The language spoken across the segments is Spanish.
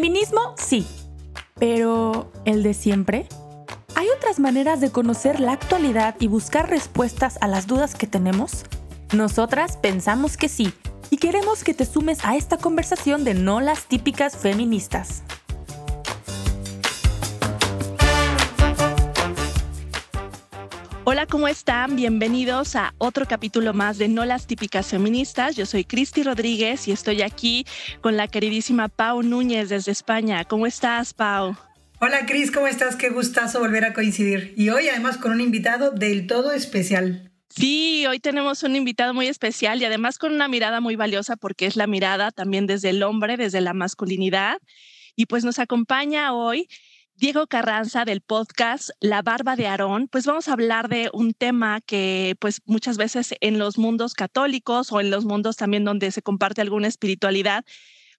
Feminismo, sí. Pero, ¿el de siempre? ¿Hay otras maneras de conocer la actualidad y buscar respuestas a las dudas que tenemos? Nosotras pensamos que sí y queremos que te sumes a esta conversación de no las típicas feministas. ¿Cómo están? Bienvenidos a otro capítulo más de No las típicas feministas. Yo soy Cristi Rodríguez y estoy aquí con la queridísima Pau Núñez desde España. ¿Cómo estás, Pau? Hola Cris, ¿cómo estás? Qué gustazo volver a coincidir. Y hoy además con un invitado del todo especial. Sí, hoy tenemos un invitado muy especial y además con una mirada muy valiosa porque es la mirada también desde el hombre, desde la masculinidad. Y pues nos acompaña hoy Diego Carranza del podcast La Barba de Aarón, pues vamos a hablar de un tema que pues muchas veces en los mundos católicos o en los mundos también donde se comparte alguna espiritualidad,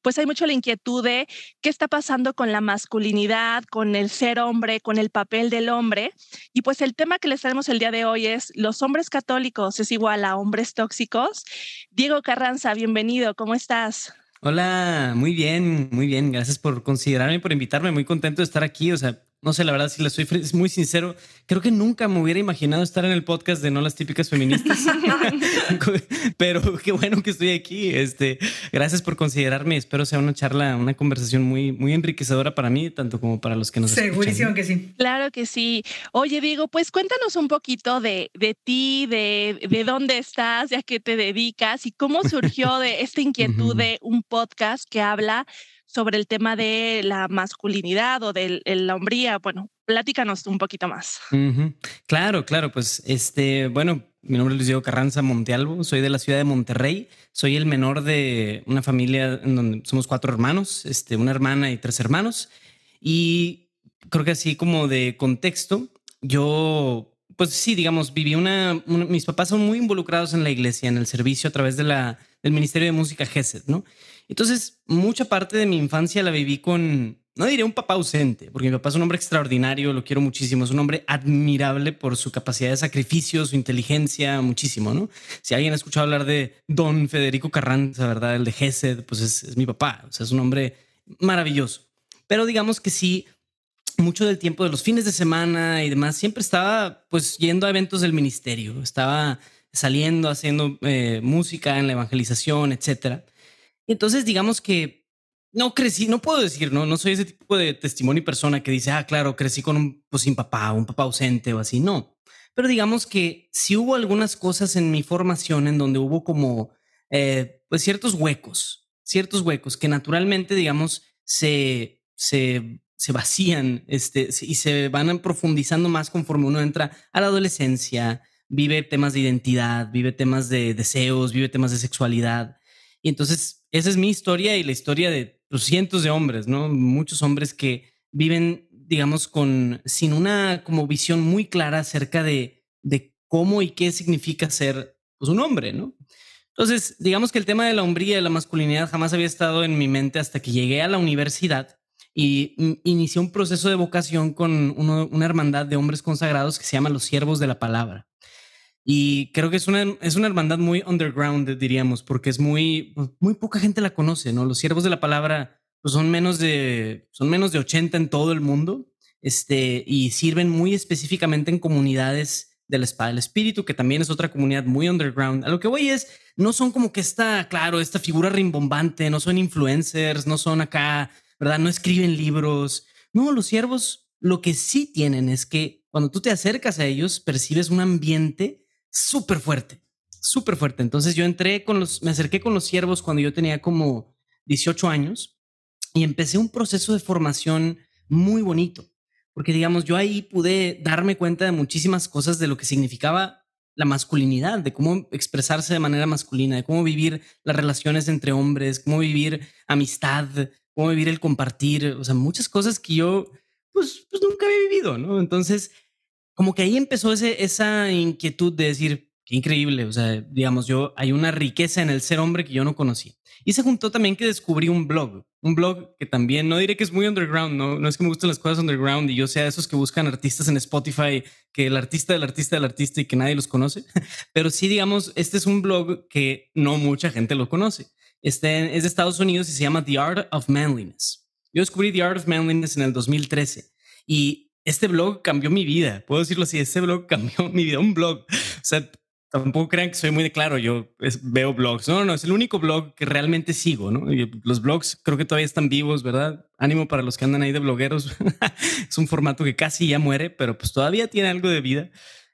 pues hay mucho la inquietud de qué está pasando con la masculinidad, con el ser hombre, con el papel del hombre. Y pues el tema que les traemos el día de hoy es los hombres católicos es igual a hombres tóxicos. Diego Carranza, bienvenido, ¿cómo estás? Hola, muy bien, muy bien. Gracias por considerarme, por invitarme. Muy contento de estar aquí. O sea, no sé, la verdad, si le soy muy sincero, creo que nunca me hubiera imaginado estar en el podcast de No las típicas feministas. Pero qué bueno que estoy aquí. Este, gracias por considerarme. Espero sea una charla, una conversación muy, muy enriquecedora para mí, tanto como para los que nos Segurísimo que sí. Claro que sí. Oye, Diego, pues cuéntanos un poquito de, de ti, de, de dónde estás, de a qué te dedicas y cómo surgió de esta inquietud de un podcast que habla sobre el tema de la masculinidad o de la hombría. Bueno, platícanos un poquito más. Claro, claro, pues este, bueno, mi nombre es Luis Diego Carranza Montealvo, soy de la ciudad de Monterrey, soy el menor de una familia en donde somos cuatro hermanos, este, una hermana y tres hermanos. Y creo que así como de contexto, yo, pues sí, digamos, viví una, mis papás son muy involucrados en la iglesia, en el servicio a través de la, del Ministerio de Música GESED, ¿no? Entonces, mucha parte de mi infancia la viví con, no diré un papá ausente, porque mi papá es un hombre extraordinario, lo quiero muchísimo, es un hombre admirable por su capacidad de sacrificio, su inteligencia, muchísimo, ¿no? Si alguien ha escuchado hablar de Don Federico Carranza, ¿verdad? El de Gesed, pues es, mi papá, o sea, es un hombre maravilloso. Pero digamos que sí, mucho del tiempo de los fines de semana y demás, siempre estaba pues yendo a eventos del ministerio, estaba saliendo, haciendo eh, música en la evangelización, etcétera entonces, digamos que no crecí, no puedo decir, no, no soy ese tipo de testimonio y persona que dice, ah, claro, crecí con un, pues sin papá, un papá ausente o así, no. Pero digamos que sí hubo algunas cosas en mi formación en donde hubo como, eh, pues ciertos huecos, ciertos huecos que naturalmente, digamos, se, se, se vacían este, y se van profundizando más conforme uno entra a la adolescencia, vive temas de identidad, vive temas de deseos, vive temas de sexualidad. Y entonces esa es mi historia y la historia de los cientos de hombres, ¿no? Muchos hombres que viven, digamos, con, sin una como visión muy clara acerca de, de cómo y qué significa ser pues, un hombre, ¿no? Entonces, digamos que el tema de la hombría y la masculinidad jamás había estado en mi mente hasta que llegué a la universidad y inicié un proceso de vocación con una hermandad de hombres consagrados que se llama los siervos de la palabra. Y creo que es una, es una hermandad muy underground, diríamos, porque es muy, pues, muy poca gente la conoce, ¿no? Los siervos de la palabra pues son, menos de, son menos de 80 en todo el mundo este, y sirven muy específicamente en comunidades de la espada del espíritu, que también es otra comunidad muy underground. A lo que voy es, no son como que esta, claro, esta figura rimbombante, no son influencers, no son acá, ¿verdad? No escriben libros. No, los siervos lo que sí tienen es que cuando tú te acercas a ellos, percibes un ambiente súper fuerte, súper fuerte. Entonces yo entré con los, me acerqué con los siervos cuando yo tenía como 18 años y empecé un proceso de formación muy bonito, porque digamos, yo ahí pude darme cuenta de muchísimas cosas de lo que significaba la masculinidad, de cómo expresarse de manera masculina, de cómo vivir las relaciones entre hombres, cómo vivir amistad, cómo vivir el compartir, o sea, muchas cosas que yo pues, pues nunca había vivido, ¿no? Entonces, como que ahí empezó ese, esa inquietud de decir, qué increíble, o sea, digamos, yo hay una riqueza en el ser hombre que yo no conocía. Y se juntó también que descubrí un blog, un blog que también, no diré que es muy underground, no, no es que me gusten las cosas underground y yo sea esos que buscan artistas en Spotify, que el artista del artista del artista y que nadie los conoce, pero sí, digamos, este es un blog que no mucha gente lo conoce. Este es de Estados Unidos y se llama The Art of Manliness. Yo descubrí The Art of Manliness en el 2013 y este blog cambió mi vida. Puedo decirlo así, este blog cambió mi vida. Un blog. O sea, tampoco crean que soy muy de claro. Yo veo blogs. No, no, es el único blog que realmente sigo, ¿no? los blogs creo que todavía están vivos, ¿verdad? Ánimo para los que andan ahí de blogueros. es un formato que casi ya muere, pero pues todavía tiene algo de vida.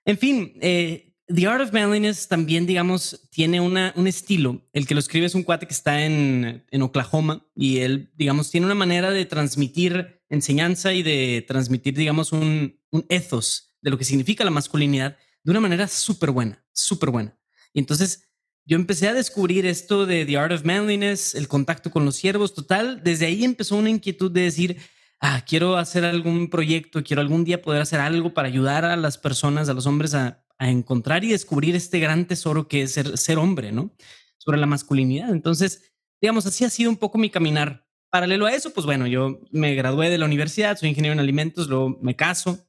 En fin, eh, The Art of Manliness también, digamos, tiene una, un estilo. El que lo escribe es un cuate que está en, en Oklahoma y él, digamos, tiene una manera de transmitir enseñanza y de transmitir, digamos, un, un ethos de lo que significa la masculinidad de una manera súper buena, súper buena. Y entonces yo empecé a descubrir esto de The Art of Manliness, el contacto con los siervos, total. Desde ahí empezó una inquietud de decir, ah, quiero hacer algún proyecto, quiero algún día poder hacer algo para ayudar a las personas, a los hombres a encontrar y descubrir este gran tesoro que es ser, ser hombre, ¿no? Sobre la masculinidad. Entonces, digamos, así ha sido un poco mi caminar. Paralelo a eso, pues bueno, yo me gradué de la universidad, soy ingeniero en alimentos, luego me caso,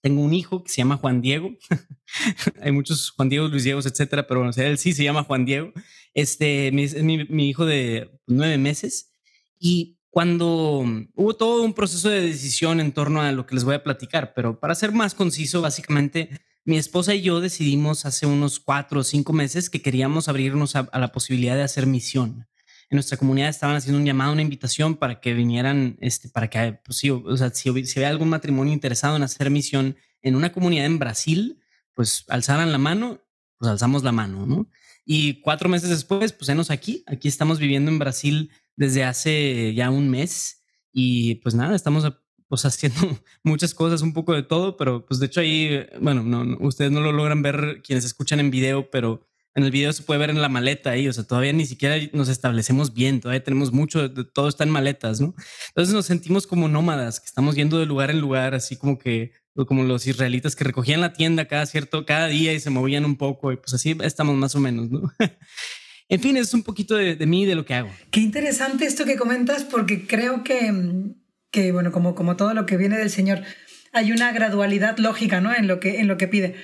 tengo un hijo que se llama Juan Diego. Hay muchos Juan Diego, Luis Diego, etcétera, pero bueno, él sí se llama Juan Diego. Este es mi, mi, hijo de nueve meses. Y cuando hubo todo un proceso de decisión en torno a lo que les voy a platicar, pero para ser más conciso, básicamente mi esposa y yo decidimos hace unos cuatro o cinco meses que queríamos abrirnos a, la posibilidad de hacer misión. En nuestra comunidad estaban haciendo un llamado, una invitación para que vinieran, este, para que, pues sí, o sea, si, si había algún matrimonio interesado en hacer misión en una comunidad en Brasil, pues alzaran la mano, pues alzamos la mano, ¿no? Y cuatro meses después, pues enos aquí, aquí estamos viviendo en Brasil desde hace ya un mes y pues nada, estamos pues haciendo muchas cosas, un poco de todo, pero pues de hecho ahí, bueno, no, ustedes no lo logran ver quienes escuchan en video, pero en el video se puede ver en la maleta ahí, o sea, todavía ni siquiera nos establecemos bien, todavía tenemos mucho, todo está en maletas, ¿no? Entonces nos sentimos como nómadas, que estamos yendo de lugar en lugar, así como que, como los israelitas que recogían la tienda cada cierto, cada día y se movían un poco, y pues así estamos más o menos, ¿no? en fin, es un poquito de, de mí, de lo que hago. Qué interesante esto que comentas, porque creo que que, bueno, como, como todo lo que viene del Señor, hay una gradualidad lógica, ¿no? En lo que, en lo que pide.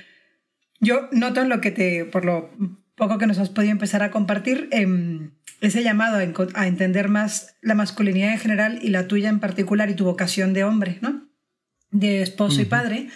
Yo noto en lo que te, por lo poco que nos has podido empezar a compartir, em, ese llamado a, entender más la masculinidad en general y la tuya en particular y tu vocación de hombre, ¿no? De esposo y padre.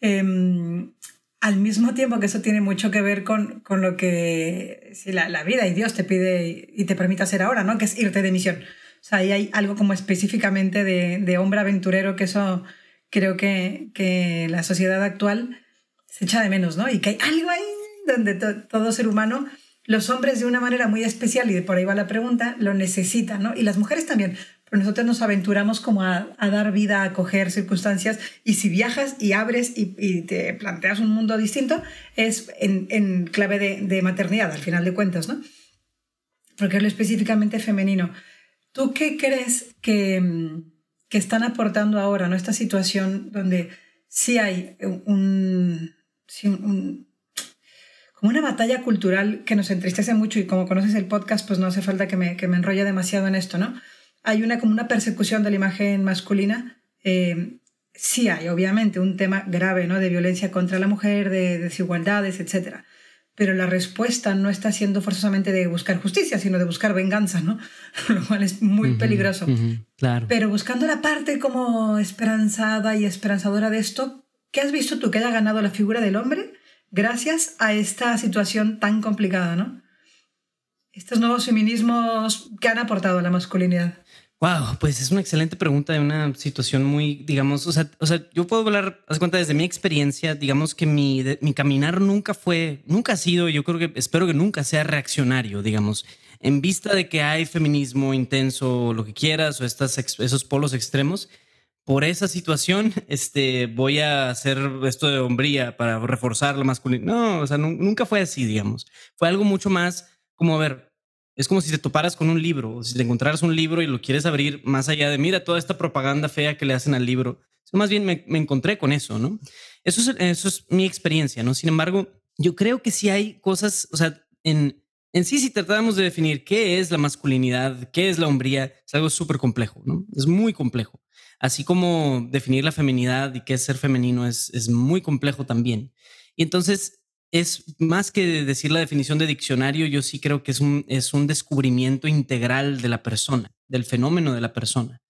Em, al mismo tiempo que eso tiene mucho que ver con, con lo que si la, la, vida y Dios te pide y te permite hacer ahora, ¿no? Que es irte de misión. O sea, ahí hay algo como específicamente de, de hombre aventurero que eso creo que, que, la sociedad actual se echa de menos, ¿no? Y que hay algo ahí donde todo ser humano, los hombres de una manera muy especial, y por ahí va la pregunta, lo necesitan, ¿no? Y las mujeres también, pero nosotros nos aventuramos como a, a dar vida, a coger circunstancias, y si viajas y abres y, te planteas un mundo distinto, es en, clave de, maternidad, al final de cuentas, ¿no? Porque es lo específicamente femenino. ¿Tú qué crees que, que están aportando ahora, ¿no? esta situación donde sí hay un, como una batalla cultural que nos entristece mucho y como conoces el podcast, pues no hace falta que me, que me enrolle demasiado en esto, ¿no? Hay una como una persecución de la imagen masculina. Eh, sí hay, obviamente, un tema grave, ¿no? De violencia contra la mujer, de desigualdades, etcétera pero la respuesta no está siendo forzosamente de buscar justicia, sino de buscar venganza, ¿no? Lo cual es muy peligroso. claro. Pero buscando la parte como esperanzada y esperanzadora de esto, ¿qué has visto tú que haya ganado la figura del hombre gracias a esta situación tan complicada, ¿no? Estos nuevos feminismos que han aportado a la masculinidad. Wow, pues es una excelente pregunta de una situación muy, digamos, o sea, o sea yo puedo hablar, haz cuenta, desde mi experiencia, digamos que mi, mi caminar nunca fue, nunca ha sido, yo creo que, espero que nunca sea reaccionario, digamos, en vista de que hay feminismo intenso, lo que quieras, o estas, esos polos extremos, por esa situación, este, voy a hacer esto de hombría para reforzar la masculinidad. No, o sea, nunca fue así, digamos. Fue algo mucho más como, a ver, es como si te toparas con un libro, o si te encontraras un libro y lo quieres abrir más allá de, mira, toda esta propaganda fea que le hacen al libro. Más bien me, encontré con eso, ¿no? Eso es, eso es mi experiencia, ¿no? Sin embargo, yo creo que sí hay cosas, o sea, en, en sí, si tratamos de definir qué es la masculinidad, qué es la hombría, es algo súper complejo, ¿no? Es muy complejo. Así como definir la feminidad y qué es ser femenino es, es muy complejo también. Y entonces, es más que decir la definición de diccionario, yo sí creo que es un, es un descubrimiento integral de la persona, del fenómeno de la persona.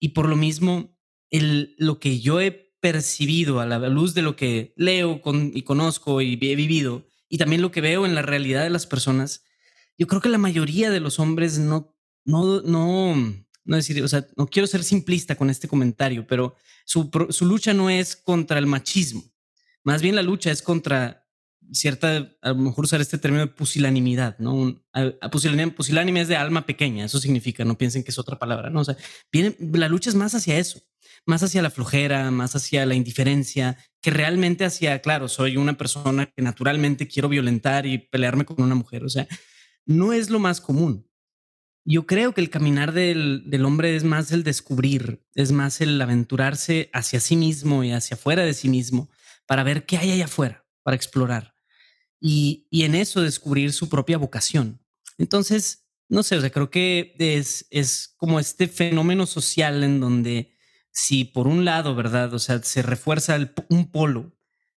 Y por lo mismo, el, lo que yo he percibido a la luz de lo que leo con, y conozco y he vivido, y también lo que veo en la realidad de las personas, yo creo que la mayoría de los hombres no, no, no, no decir, o sea, no quiero ser simplista con este comentario, pero su, su lucha no es contra el machismo, más bien la lucha es contra cierta, a lo mejor usar este término de pusilanimidad, ¿no? Un, pusilánime, es de alma pequeña, eso significa, no piensen que es otra palabra, ¿no? O sea, viene, la lucha es más hacia eso, más hacia la flojera, más hacia la indiferencia, que realmente hacia, claro, soy una persona que naturalmente quiero violentar y pelearme con una mujer, o sea, no es lo más común. Yo creo que el caminar del, del hombre es más el descubrir, es más el aventurarse hacia sí mismo y hacia afuera de sí mismo para ver qué hay allá afuera, para explorar y, en eso descubrir su propia vocación. Entonces, no sé, o sea, creo que es, es como este fenómeno social en donde si por un lado, ¿verdad? O sea, se refuerza un polo,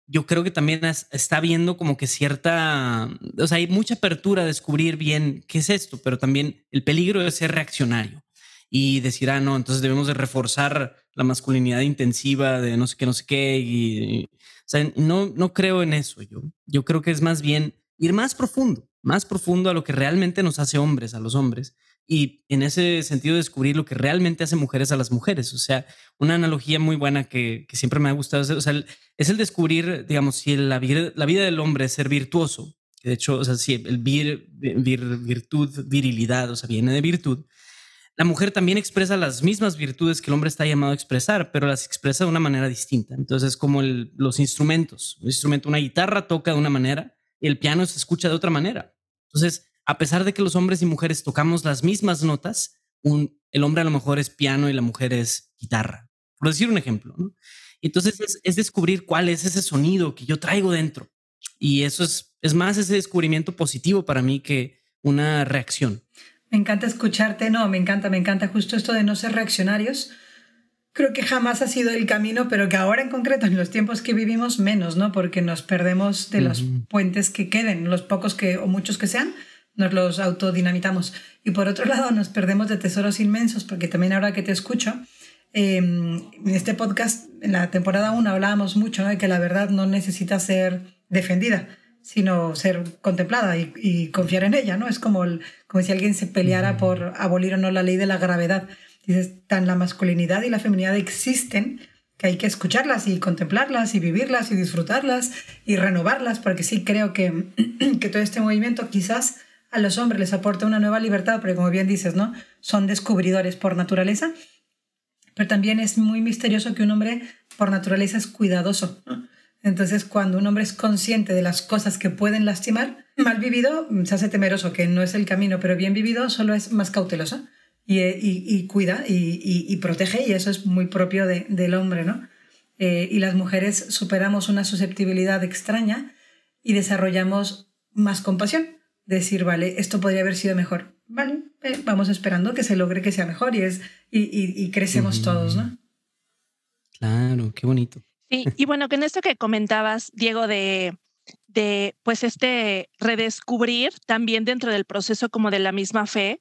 yo creo que también está viendo como que cierta, o sea, hay mucha apertura a descubrir bien qué es esto, pero también el peligro de ser reaccionario y decir, ah, no, entonces debemos de reforzar la masculinidad intensiva de no sé qué, no sé qué, y, sea, no, no creo en eso yo. Yo creo que es más bien ir más profundo, más profundo a lo que realmente nos hace hombres, a los hombres. Y en ese sentido descubrir lo que realmente hace mujeres a las mujeres. O sea, una analogía muy buena que, que siempre me ha gustado o sea, es el descubrir, digamos, si la, la vida del hombre es ser virtuoso. De hecho, o sea, si el vir, virtud, virilidad, o sea, viene de virtud la mujer también expresa las mismas virtudes que el hombre está llamado a expresar, pero las expresa de una manera distinta. Entonces, es como los instrumentos. Un instrumento, una guitarra toca de una manera y el piano se escucha de otra manera. Entonces, a pesar de que los hombres y mujeres tocamos las mismas notas, el hombre a lo mejor es piano y la mujer es guitarra, por decir un ejemplo. Entonces, es, es, descubrir cuál es ese sonido que yo traigo dentro. Y eso es, es más ese descubrimiento positivo para mí que una reacción. Me encanta escucharte, no, me encanta, me encanta justo esto de no ser reaccionarios. Creo que jamás ha sido el camino, pero que ahora en concreto, en los tiempos que vivimos, menos, ¿no? Porque nos perdemos de los puentes que queden, los pocos que o muchos que sean, nos los autodinamitamos. Y por otro lado, nos perdemos de tesoros inmensos, porque también ahora que te escucho, em, en este podcast, en la temporada 1, hablábamos mucho de que la verdad no necesita ser defendida sino ser contemplada y, confiar en ella, ¿no? Es como, como si alguien se peleara por abolir o no la ley de la gravedad. Dices, tan la masculinidad y la feminidad existen que hay que escucharlas y contemplarlas y vivirlas y disfrutarlas y renovarlas, porque sí creo que, que todo este movimiento quizás a los hombres les aporta una nueva libertad, porque como bien dices, ¿no? Son descubridores por naturaleza, pero también es muy misterioso que un hombre por naturaleza es cuidadoso. ¿no? Entonces, cuando un hombre es consciente de las cosas que pueden lastimar, mal vivido se hace temeroso, que no es el camino, pero bien vivido solo es más cauteloso y, cuida y, protege, y eso es muy propio del hombre, ¿no? Eh, y las mujeres superamos una susceptibilidad extraña y desarrollamos más compasión. Decir, vale, esto podría haber sido mejor. Vale, eh, vamos esperando que se logre que sea mejor y, es, y, crecemos todos, ¿no? Claro, qué bonito. Sí, y bueno, en esto que comentabas, Diego, de, de pues este redescubrir también dentro del proceso como de la misma fe,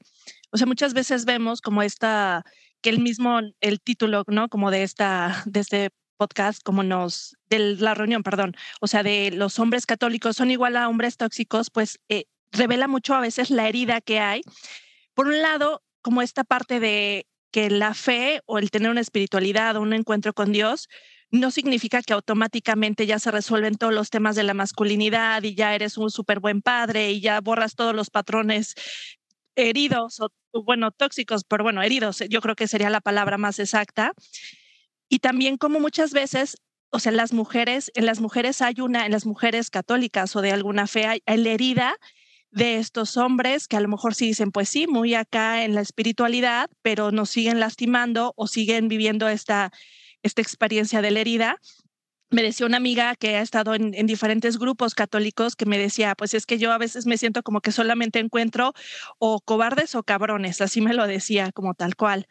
o sea, muchas veces vemos como esta, que el mismo, el título, ¿no? Como de esta, de este podcast, como nos, de la reunión, perdón, o sea, de los hombres católicos son igual a hombres tóxicos, pues eh, revela mucho a veces la herida que hay. Por un lado, como esta parte de que la fe o el tener una espiritualidad o un encuentro con Dios no significa que automáticamente ya se resuelven todos los temas de la masculinidad y ya eres un súper buen padre y ya borras todos los patrones heridos o, bueno, tóxicos, pero bueno, heridos, yo creo que sería la palabra más exacta. Y también como muchas veces, o sea, las mujeres, en las mujeres hay una, en las mujeres católicas o de alguna fe, hay, la herida de estos hombres que a lo mejor sí dicen, pues sí, muy acá en la espiritualidad, pero nos siguen lastimando o siguen viviendo esta esta experiencia de la herida, me decía una amiga que ha estado en, diferentes grupos católicos que me decía, pues es que yo a veces me siento como que solamente encuentro o cobardes o cabrones, así me lo decía como tal cual.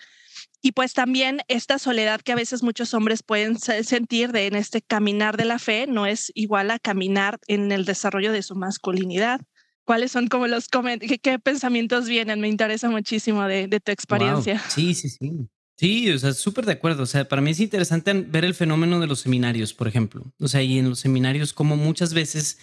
Y pues también esta soledad que a veces muchos hombres pueden sentir de en este caminar de la fe no es igual a caminar en el desarrollo de su masculinidad. ¿Cuáles son como los qué, qué pensamientos vienen? Me interesa muchísimo de, tu experiencia. Sí, sí, sí. Sí, o sea, súper de acuerdo. O sea, para mí es interesante ver el fenómeno de los seminarios, por ejemplo. O sea, y en los seminarios, como muchas veces,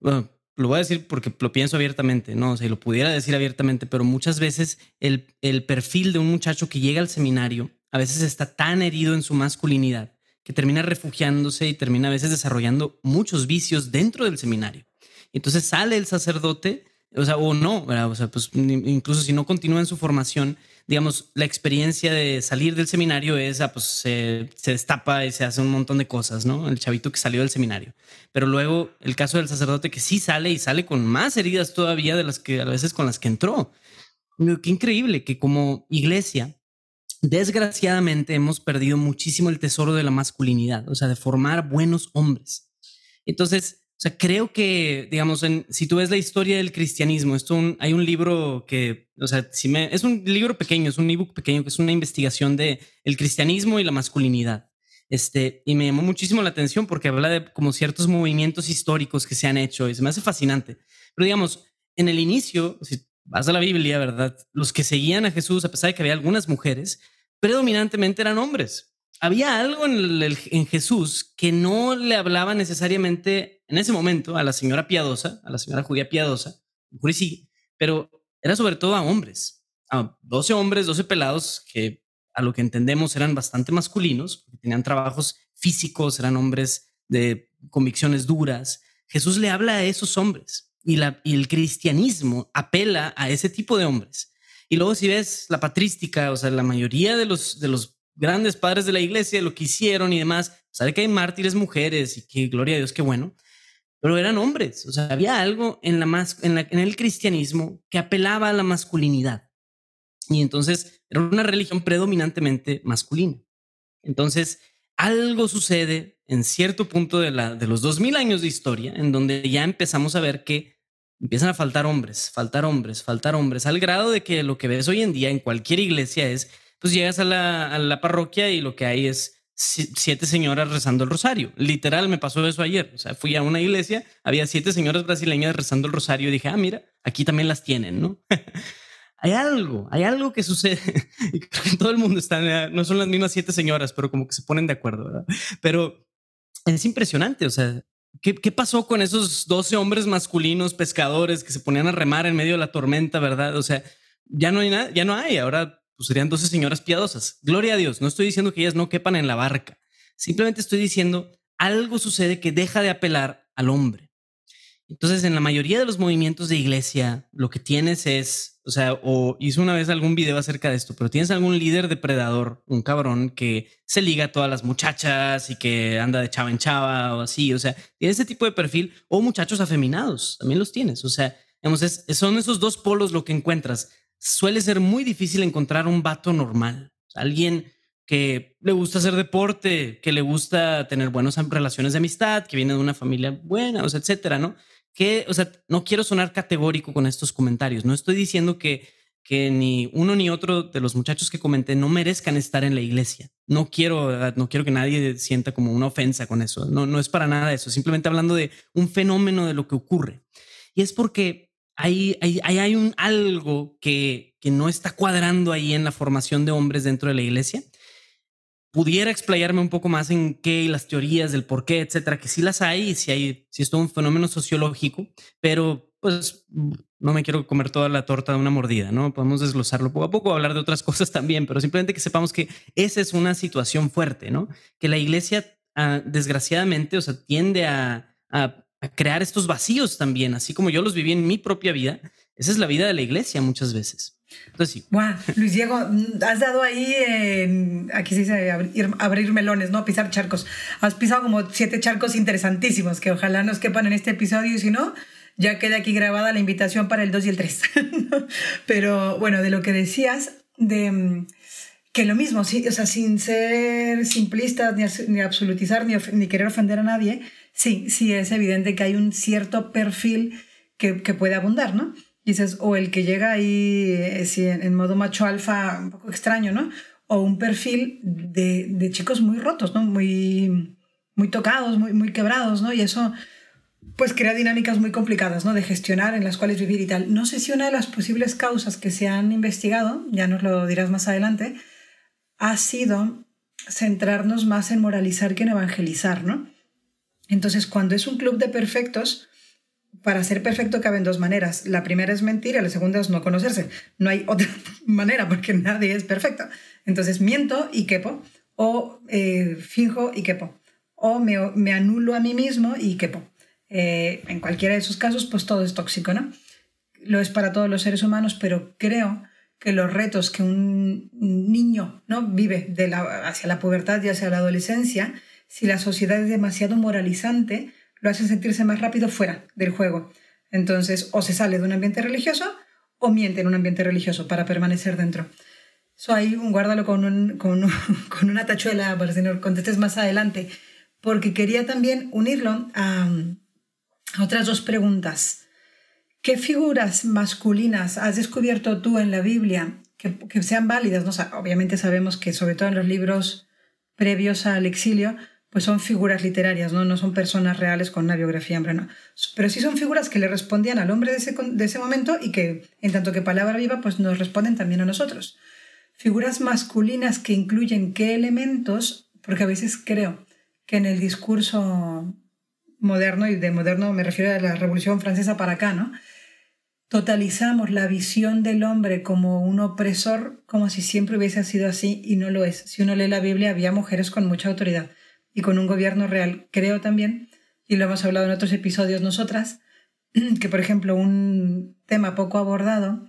bueno, lo voy a decir porque lo pienso abiertamente, ¿no? O sea, lo pudiera decir abiertamente, pero muchas veces el, el perfil de un muchacho que llega al seminario a veces está tan herido en su masculinidad que termina refugiándose y termina a veces desarrollando muchos vicios dentro del seminario. Entonces sale el sacerdote, o sea, o no, o sea, pues incluso si no continúa en su formación, digamos, la experiencia de salir del seminario es, ah, pues se, se, destapa y se hace un montón de cosas, ¿no? El chavito que salió del seminario. Pero luego el caso del sacerdote que sí sale y sale con más heridas todavía de las que a veces con las que entró. Qué increíble que como iglesia, desgraciadamente hemos perdido muchísimo el tesoro de la masculinidad, o sea, de formar buenos hombres. Entonces, o sea, creo que, digamos, en, si tú ves la historia del cristianismo, esto hay un libro que, o sea, si me, es un libro pequeño, es un ebook pequeño, que es una investigación de el cristianismo y la masculinidad. Este, y me llamó muchísimo la atención porque habla de como ciertos movimientos históricos que se han hecho y se me hace fascinante. Pero digamos, en el inicio, si vas a la Biblia, ¿verdad? Los que seguían a Jesús, a pesar de que había algunas mujeres, predominantemente eran hombres había algo en, Jesús que no le hablaba necesariamente en ese momento a la señora piadosa, a la señora judía piadosa, sí, pero era sobre todo a hombres, a 12 hombres, 12 pelados que a lo que entendemos eran bastante masculinos, tenían trabajos físicos, eran hombres de convicciones duras. Jesús le habla a esos hombres y, el cristianismo apela a ese tipo de hombres. Y luego si ves la patrística, o sea, la mayoría de los, de los grandes padres de la iglesia, lo que hicieron y demás. Sabe que hay mártires mujeres y que gloria a Dios, qué bueno. Pero eran hombres. O sea, había algo en, la en, en el cristianismo que apelaba a la masculinidad. Y entonces era una religión predominantemente masculina. Entonces, algo sucede en cierto punto de, la, de los 2000 años de historia, en donde ya empezamos a ver que empiezan a faltar hombres, faltar hombres, faltar hombres, al grado de que lo que ves hoy en día en cualquier iglesia es pues llegas a la, parroquia y lo que hay es siete señoras rezando el rosario. Literal, me pasó eso ayer. O sea, fui a una iglesia, había siete señoras brasileñas rezando el rosario y dije, ah, mira, aquí también las tienen, ¿no? hay algo, hay algo que sucede. todo el mundo está, no son las mismas siete señoras, pero como que se ponen de acuerdo, ¿verdad? Pero es impresionante, o sea, ¿qué, qué pasó con esos 12 hombres masculinos pescadores que se ponían a remar en medio de la tormenta, verdad? O sea, ya no hay nada, ya no hay. Ahora pues serían 12 señoras piadosas. Gloria a Dios, no estoy diciendo que ellas no quepan en la barca, simplemente estoy diciendo algo sucede que deja de apelar al hombre. Entonces, en la mayoría de los movimientos de iglesia, lo que tienes es, o sea, o hice una vez algún video acerca de esto, pero tienes algún líder depredador, un cabrón que se liga a todas las muchachas y que anda de chava en chava o así, o sea, tiene ese tipo de perfil, o muchachos afeminados, también los tienes, o sea, digamos, son esos dos polos lo que encuentras suele ser muy difícil encontrar un vato normal, alguien que le gusta hacer deporte, que le gusta tener buenas relaciones de amistad, que viene de una familia buena, o sea, etcétera, ¿no? Que, o sea, no quiero sonar categórico con estos comentarios. No estoy diciendo que, que ni uno ni otro de los muchachos que comenté no merezcan estar en la iglesia. No quiero, no quiero que nadie sienta como una ofensa con eso. No, no es para nada eso. Simplemente hablando de un fenómeno de lo que ocurre. Y es porque hay, hay, hay un algo que, que no está cuadrando ahí en la formación de hombres dentro de la iglesia. Pudiera explayarme un poco más en qué y las teorías del por qué, etcétera, que sí las hay y si hay, si es todo un fenómeno sociológico, pero pues no me quiero comer toda la torta de una mordida, ¿no? Podemos desglosarlo poco a poco, hablar de otras cosas también, pero simplemente que sepamos que esa es una situación fuerte, ¿no? Que la iglesia, ah, desgraciadamente, o sea, tiende a, a a crear estos vacíos también, así como yo los viví en mi propia vida. Esa es la vida de la iglesia muchas veces. Entonces sí. Wow, Luis Diego, has dado ahí, aquí se dice abrir, melones, ¿no? Pisar charcos. Has pisado como siete charcos interesantísimos que ojalá nos quepan en este episodio y si no, ya queda aquí grabada la invitación para el 2 y el 3. Pero bueno, de lo que decías, de mm, que lo mismo, sí, o sea, sin ser simplistas ni, ni absolutizar ni, ni querer ofender a nadie, sí, sí es evidente que hay un cierto perfil que, que puede abundar, ¿no? Dices, o el que llega ahí eh, en, modo macho alfa, un poco extraño, ¿no? O un perfil de, de, chicos muy rotos, ¿no? Muy, muy tocados, muy, muy quebrados, ¿no? Y eso pues crea dinámicas muy complicadas, ¿no? De gestionar, en las cuales vivir y tal. No sé si una de las posibles causas que se han investigado, ya nos lo dirás más adelante, ha sido centrarnos más en moralizar que en evangelizar, ¿no? Entonces, cuando es un club de perfectos, para ser perfecto caben dos maneras. La primera es mentir y la segunda es no conocerse. No hay otra manera porque nadie es perfecto. Entonces, miento y quepo, o eh, finjo y quepo, o me, anulo a mí mismo y quepo. Eh, en cualquiera de esos casos, pues todo es tóxico, ¿no? Lo es para todos los seres humanos, pero creo que los retos que un niño ¿no? vive de la, hacia la pubertad y hacia la adolescencia, si la sociedad es demasiado moralizante, lo hace sentirse más rápido fuera del juego. Entonces, o se sale de un ambiente religioso o miente en un ambiente religioso para permanecer dentro. Eso ahí guárdalo con, un, con, con, una tachuela para que no contestes más adelante, porque quería también unirlo a, otras dos preguntas. ¿Qué figuras masculinas has descubierto tú en la Biblia que, que sean válidas? ¿no? obviamente sabemos que sobre todo en los libros previos al exilio, pues son figuras literarias, ¿no? no son personas reales con una biografía, hombre, no. Pero sí son figuras que le respondían al hombre de ese, de ese momento y que, en tanto que palabra viva, pues nos responden también a nosotros. Figuras masculinas que incluyen qué elementos, porque a veces creo que en el discurso moderno, y de moderno me refiero a la Revolución Francesa para acá, ¿no? Totalizamos la visión del hombre como un opresor como si siempre hubiese sido así y no lo es. Si uno lee la Biblia, había mujeres con mucha autoridad y con un gobierno real. Creo también, y lo hemos hablado en otros episodios nosotras, que por ejemplo un tema poco abordado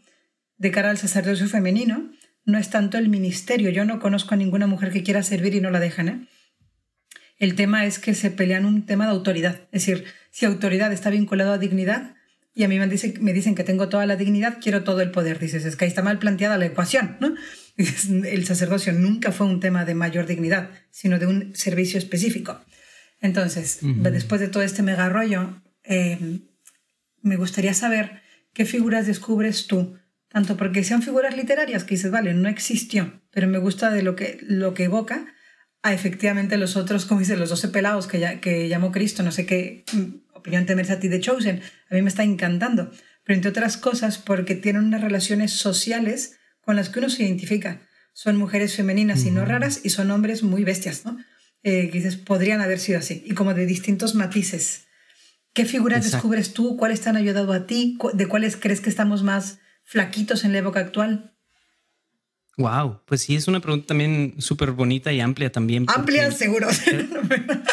de cara al sacerdocio femenino no es tanto el ministerio. Yo no conozco a ninguna mujer que quiera servir y no la dejan. ¿eh? El tema es que se pelean un tema de autoridad. Es decir, si autoridad está vinculado a dignidad y a mí me dicen, me dicen que tengo toda la dignidad, quiero todo el poder. Dices, es que ahí está mal planteada la ecuación. ¿no? El sacerdocio nunca fue un tema de mayor dignidad, sino de un servicio específico. Entonces, después de todo este mega rollo, eh, me gustaría saber qué figuras descubres tú, tanto porque sean figuras literarias que dices, vale, no existió, pero me gusta de lo que, lo que evoca, a efectivamente los otros, como dice, los 12 pelados que, ya, que llamó Cristo, no sé qué mm, opinión te a ti de Chosen, a mí me está encantando, pero entre otras cosas porque tienen unas relaciones sociales con las que uno se identifica. Son mujeres femeninas y no raras y son hombres muy bestias, ¿no? Eh, que dices, podrían haber sido así, y como de distintos matices. ¿Qué figuras descubres tú? ¿Cuáles te han ayudado a ti? ¿De cuáles crees que estamos más flaquitos en la época actual? Wow, pues sí, es una pregunta también súper bonita y amplia también. Amplia, seguro.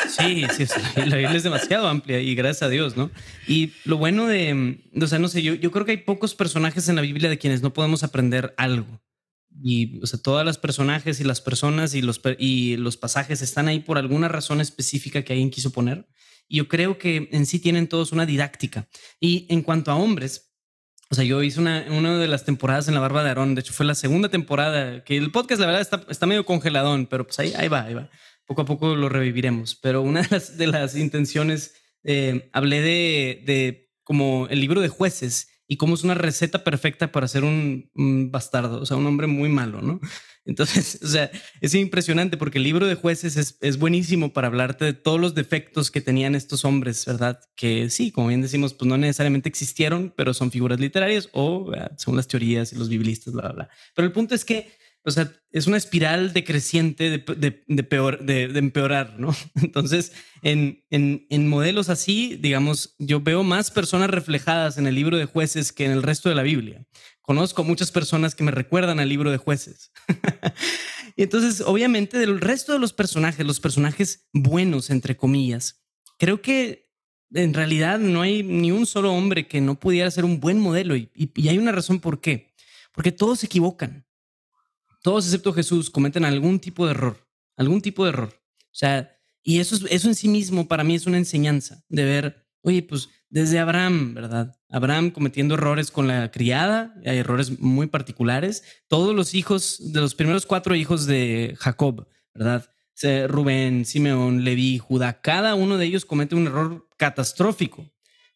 Sí, sí, la Biblia es demasiado amplia y gracias a Dios, ¿no? Y lo bueno de, o sea, no sé, yo, yo creo que hay pocos personajes en la Biblia de quienes no podemos aprender algo. Y, o sea, todas las personajes y las personas y los, y los pasajes están ahí por alguna razón específica que alguien quiso poner. Y yo creo que en sí tienen todos una didáctica. Y en cuanto a hombres, o sea, yo hice una, una de las temporadas en la Barba de Aarón. De hecho, fue la segunda temporada. Que el podcast, la verdad, está, está medio congeladón, pero pues ahí, ahí va, ahí va. Poco a poco lo reviviremos. Pero una de las, de las intenciones, eh, hablé de, de como el libro de jueces y cómo es una receta perfecta para ser un, un bastardo, o sea, un hombre muy malo, ¿no? Entonces, o sea, es impresionante porque el libro de jueces es, es, buenísimo para hablarte de todos los defectos que tenían estos hombres, ¿verdad? Que sí, como bien decimos, pues no necesariamente existieron, pero son figuras literarias o ah, según las teorías y los biblistas, bla, bla, bla. Pero el punto es que o sea, es una espiral decreciente de, de, peor, de, empeorar, ¿no? Entonces, en, en, en, modelos así, digamos, yo veo más personas reflejadas en el libro de jueces que en el resto de la Biblia. Conozco muchas personas que me recuerdan al libro de jueces. y entonces, obviamente, del resto de los personajes, los personajes buenos, entre comillas, creo que en realidad no hay ni un solo hombre que no pudiera ser un buen modelo y, hay una razón por qué. Porque todos se equivocan todos excepto Jesús cometen algún tipo de error, algún tipo de error. O sea, y eso, eso en sí mismo para mí es una enseñanza de ver, oye, pues desde Abraham, ¿verdad? Abraham cometiendo errores con la criada, hay errores muy particulares. Todos los hijos, de los primeros cuatro hijos de Jacob, ¿verdad? Rubén, Simeón, Leví, Judá, cada uno de ellos comete un error catastrófico.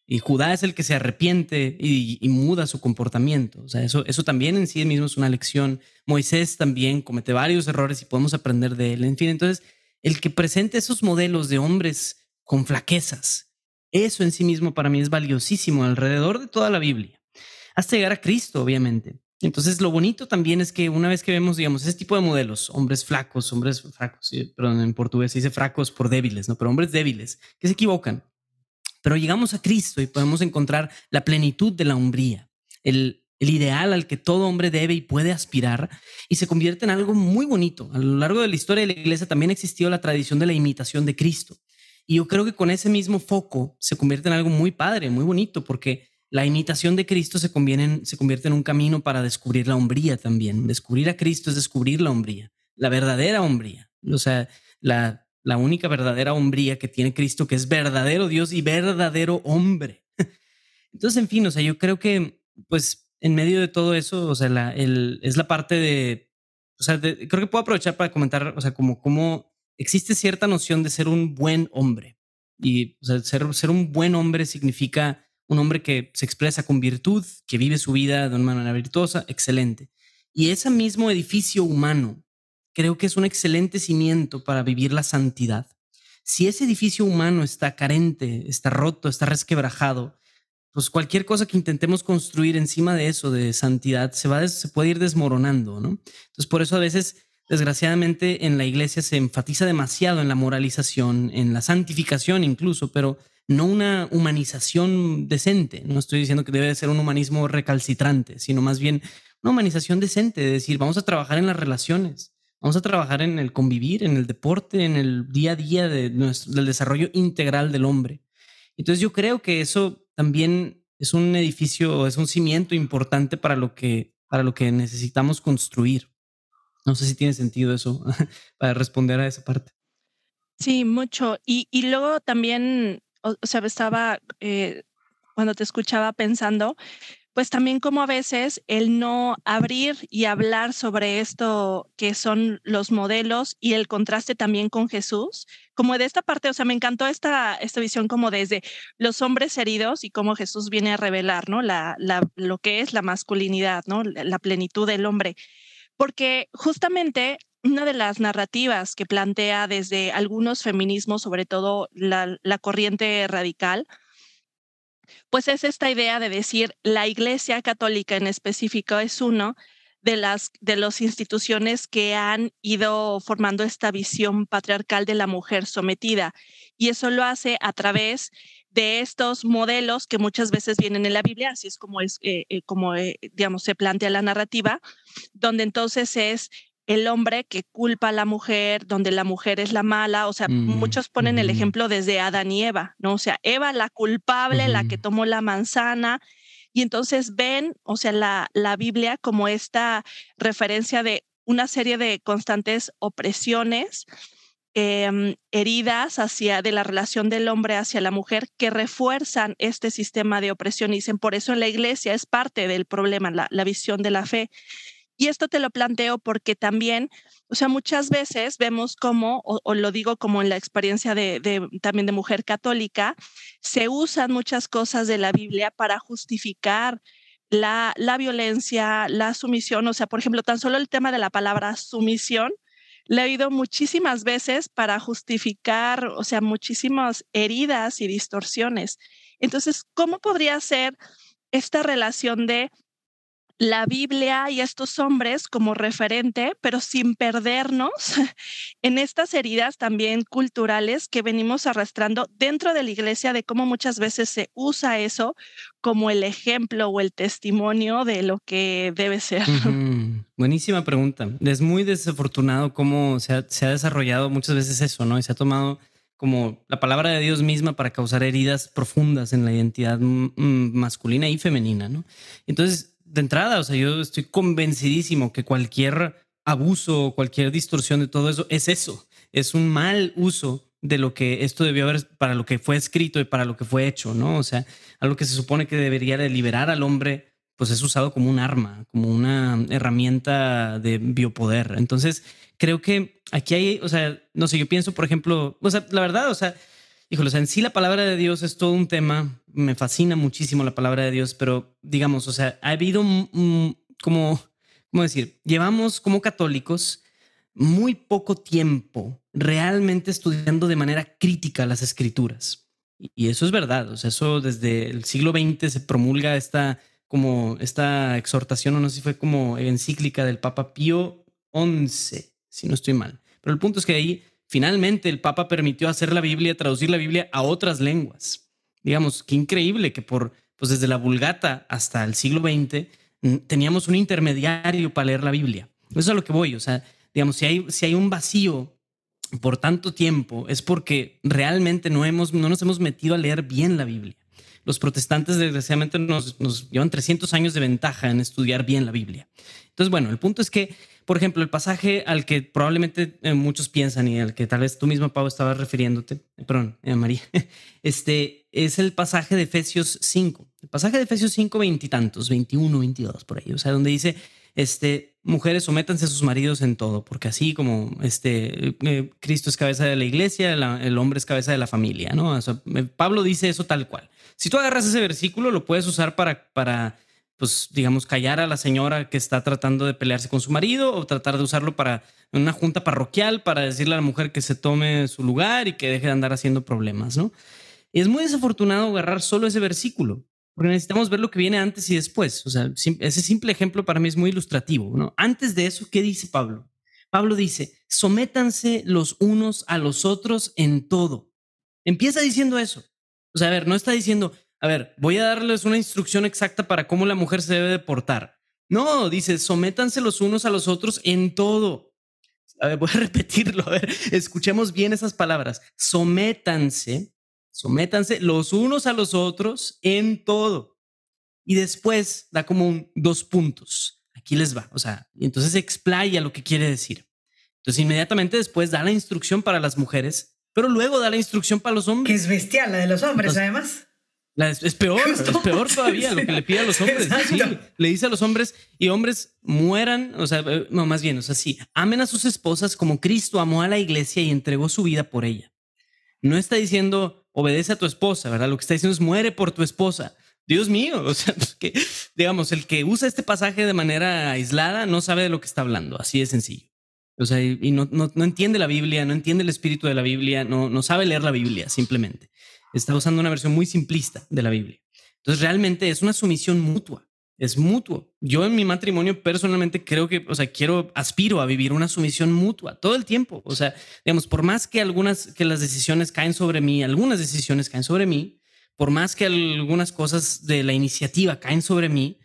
Y Judá es el que se arrepiente y, muda su comportamiento. O sea, eso, eso también en sí mismo es una lección. Moisés también comete varios errores y podemos aprender de él. En fin, entonces, el que presente esos modelos de hombres con flaquezas, eso en sí mismo para mí es valiosísimo alrededor de toda la Biblia. Hasta llegar a Cristo, obviamente. Entonces, lo bonito también es que una vez que vemos, digamos, ese tipo de modelos, hombres flacos, hombres fracos, perdón, en portugués se dice fracos por débiles, ¿no? Pero hombres débiles que se equivocan. Pero llegamos a Cristo y podemos encontrar la plenitud de la hombría, el, el ideal al que todo hombre debe y puede aspirar y se convierte en algo muy bonito. A lo largo de la historia de la iglesia también existió la tradición de la imitación de Cristo. Y yo creo que con ese mismo foco se convierte en algo muy padre, muy bonito, porque la imitación de Cristo se en, se convierte en un camino para descubrir la hombría también. Descubrir a Cristo es descubrir la hombría, la verdadera hombría. O sea, la, la única verdadera hombría que tiene Cristo, que es verdadero Dios y verdadero hombre. Entonces, en fin, o sea, yo creo que, pues, en medio de todo eso, o sea, la, el, es la parte de, o sea, creo que puedo aprovechar para comentar, o sea, como cómo existe cierta noción de ser un buen hombre. Y, ser, ser un buen hombre significa un hombre que se expresa con virtud, que vive su vida de una manera virtuosa, excelente. Y ese mismo edificio humano creo que es un excelente cimiento para vivir la santidad. Si ese edificio humano está carente, está roto, está resquebrajado, pues cualquier cosa que intentemos construir encima de eso, de santidad, se, va, se puede ir desmoronando, ¿no? Entonces, por eso a veces, desgraciadamente, en la iglesia se enfatiza demasiado en la moralización, en la santificación incluso, pero no una humanización decente. No estoy diciendo que debe ser un humanismo recalcitrante, sino más bien una humanización decente, de decir, vamos a trabajar en las relaciones, vamos a trabajar en el convivir, en el deporte, en el día a día de del desarrollo integral del hombre. Entonces yo creo que eso también es un edificio, es un cimiento importante para lo que, para lo que necesitamos construir. No sé si tiene sentido eso para responder a esa parte. Sí, mucho. Y, y luego también o, sea, estaba, eh, cuando te escuchaba pensando, pues también como a veces el no abrir y hablar sobre esto que son los modelos y el contraste también con Jesús, como de esta parte, o sea, me encantó esta, esta visión como desde los hombres heridos y cómo Jesús viene a revelar, ¿no? La, la, lo que es la masculinidad, ¿no? La plenitud del hombre. Porque justamente una de las narrativas que plantea desde algunos feminismos, sobre todo la, corriente radical, pues es esta idea de decir la Iglesia Católica en específico es uno de las de las instituciones que han ido formando esta visión patriarcal de la mujer sometida. Y eso lo hace a través de estos modelos que muchas veces vienen en la Biblia, así es como es eh, eh, como eh, digamos se plantea la narrativa, donde entonces es el hombre que culpa a la mujer, donde la mujer es la mala, o sea, muchos ponen el ejemplo desde Adán y Eva, ¿no? O sea, Eva la culpable, la que tomó la manzana, y entonces ven, o sea, la, la Biblia como esta referencia de una serie de constantes opresiones, em, heridas hacia de la relación del hombre hacia la mujer que refuerzan este sistema de opresión y dicen por eso en la iglesia es parte del problema la, la visión de la fe y esto te lo planteo porque también, o sea, muchas veces vemos como, o, lo digo como en la experiencia de, también de mujer católica, se usan muchas cosas de la Biblia para justificar la, la violencia, la sumisión. O sea, por ejemplo, tan solo el tema de la palabra sumisión, le he oído muchísimas veces para justificar, o sea, muchísimas heridas y distorsiones. Entonces, ¿cómo podría ser esta relación de la Biblia y estos hombres como referente, pero sin perdernos en estas heridas también culturales que venimos arrastrando dentro de la iglesia, de cómo muchas veces se usa eso como el ejemplo o el testimonio de lo que debe ser. Buenísima pregunta. Es muy desafortunado cómo se ha, se ha desarrollado muchas veces eso, ¿no? Y se ha tomado como la palabra de Dios misma para causar heridas profundas en la identidad masculina y femenina, ¿no? Entonces, de entrada, o sea, yo estoy convencidísimo que cualquier abuso, cualquier distorsión de todo eso es eso, es un mal uso de lo que esto debió haber, para lo que fue escrito y para lo que fue hecho, ¿no? O sea, algo que se supone que debería de liberar al hombre, pues es usado como un arma, como una herramienta de biopoder. Entonces, creo que aquí hay, o sea, no sé, yo pienso, por ejemplo, o sea, la verdad, o sea, híjole, o sea, en sí la palabra de Dios es todo un tema. Me fascina muchísimo la palabra de Dios, pero digamos, o sea, ha habido como, ¿cómo decir? Llevamos como católicos muy poco tiempo realmente estudiando de manera crítica las escrituras. Y eso es verdad. O sea, eso desde el siglo XX se promulga esta como esta exhortación, o no sé si fue como encíclica del Papa Pío XI, si no estoy mal. Pero el punto es que ahí finalmente el Papa permitió hacer la Biblia, traducir la Biblia a otras lenguas. Digamos, qué increíble que por, pues desde la Vulgata hasta el siglo XX mm, teníamos un intermediario para leer la Biblia. Eso es a lo que voy. O sea, digamos, si hay, si hay un vacío por tanto tiempo, es porque realmente no, hemos, no nos hemos metido a leer bien la Biblia. Los protestantes, desgraciadamente, nos, nos llevan 300 años de ventaja en estudiar bien la Biblia. Entonces, bueno, el punto es que, por ejemplo, el pasaje al que probablemente eh, muchos piensan y al que tal vez tú misma, Pau, estabas refiriéndote, eh, perdón, eh, María, este es el pasaje de Efesios 5. El pasaje de Efesios 5, veintitantos, 21, 22, por ahí, o sea, donde dice, este, mujeres, sométanse a sus maridos en todo, porque así como este, Cristo es cabeza de la iglesia, el hombre es cabeza de la familia, ¿no? Pablo dice eso tal cual. Si tú agarras ese versículo, lo puedes usar para, para, pues, digamos, callar a la señora que está tratando de pelearse con su marido o tratar de usarlo para una junta parroquial para decirle a la mujer que se tome su lugar y que deje de andar haciendo problemas, ¿no? Y es muy desafortunado agarrar solo ese versículo, porque necesitamos ver lo que viene antes y después. O sea, ese simple ejemplo para mí es muy ilustrativo. Antes de eso, ¿qué dice Pablo? Pablo dice, sométanse los unos a los otros en todo. Empieza diciendo eso. O sea, a ver, no está diciendo, a ver, voy a darles una instrucción exacta para cómo la mujer se debe de portar. No, dice, sométanse los unos a los otros en todo. A ver, voy a repetirlo. A ver, escuchemos bien esas palabras. Sométanse, sométanse los unos a los otros en todo. Y después da como dos puntos. Aquí les va. O sea, y entonces explaya lo que quiere decir. Entonces, inmediatamente después da la instrucción para las mujeres pero luego da la instrucción para los hombres. Que es bestial, la de los hombres, además. es, peor, es peor todavía lo que le pide a los hombres. le dice a los hombres y hombres mueran, o sea, eh, no, más bien, o sea, sí, amen a sus esposas como Cristo amó a la iglesia y entregó su vida por ella. No está diciendo obedece a tu esposa, ¿verdad? Lo que está diciendo es muere por tu esposa. Dios mío, o sea, que, digamos, el que usa este pasaje de manera aislada no sabe de lo que está hablando, así de sencillo. O sea, y, no, no, no, entiende la Biblia, no entiende el espíritu de la Biblia, no, no sabe leer la Biblia, simplemente. Está usando una versión muy simplista de la Biblia. Entonces, realmente es una sumisión mutua, es mutuo. Yo en mi matrimonio personalmente creo que, o sea, quiero, aspiro a vivir una sumisión mutua todo el tiempo. O sea, digamos, por más que algunas, que las decisiones caen sobre mí, algunas decisiones caen sobre mí, por más que algunas cosas de la iniciativa caen sobre mí,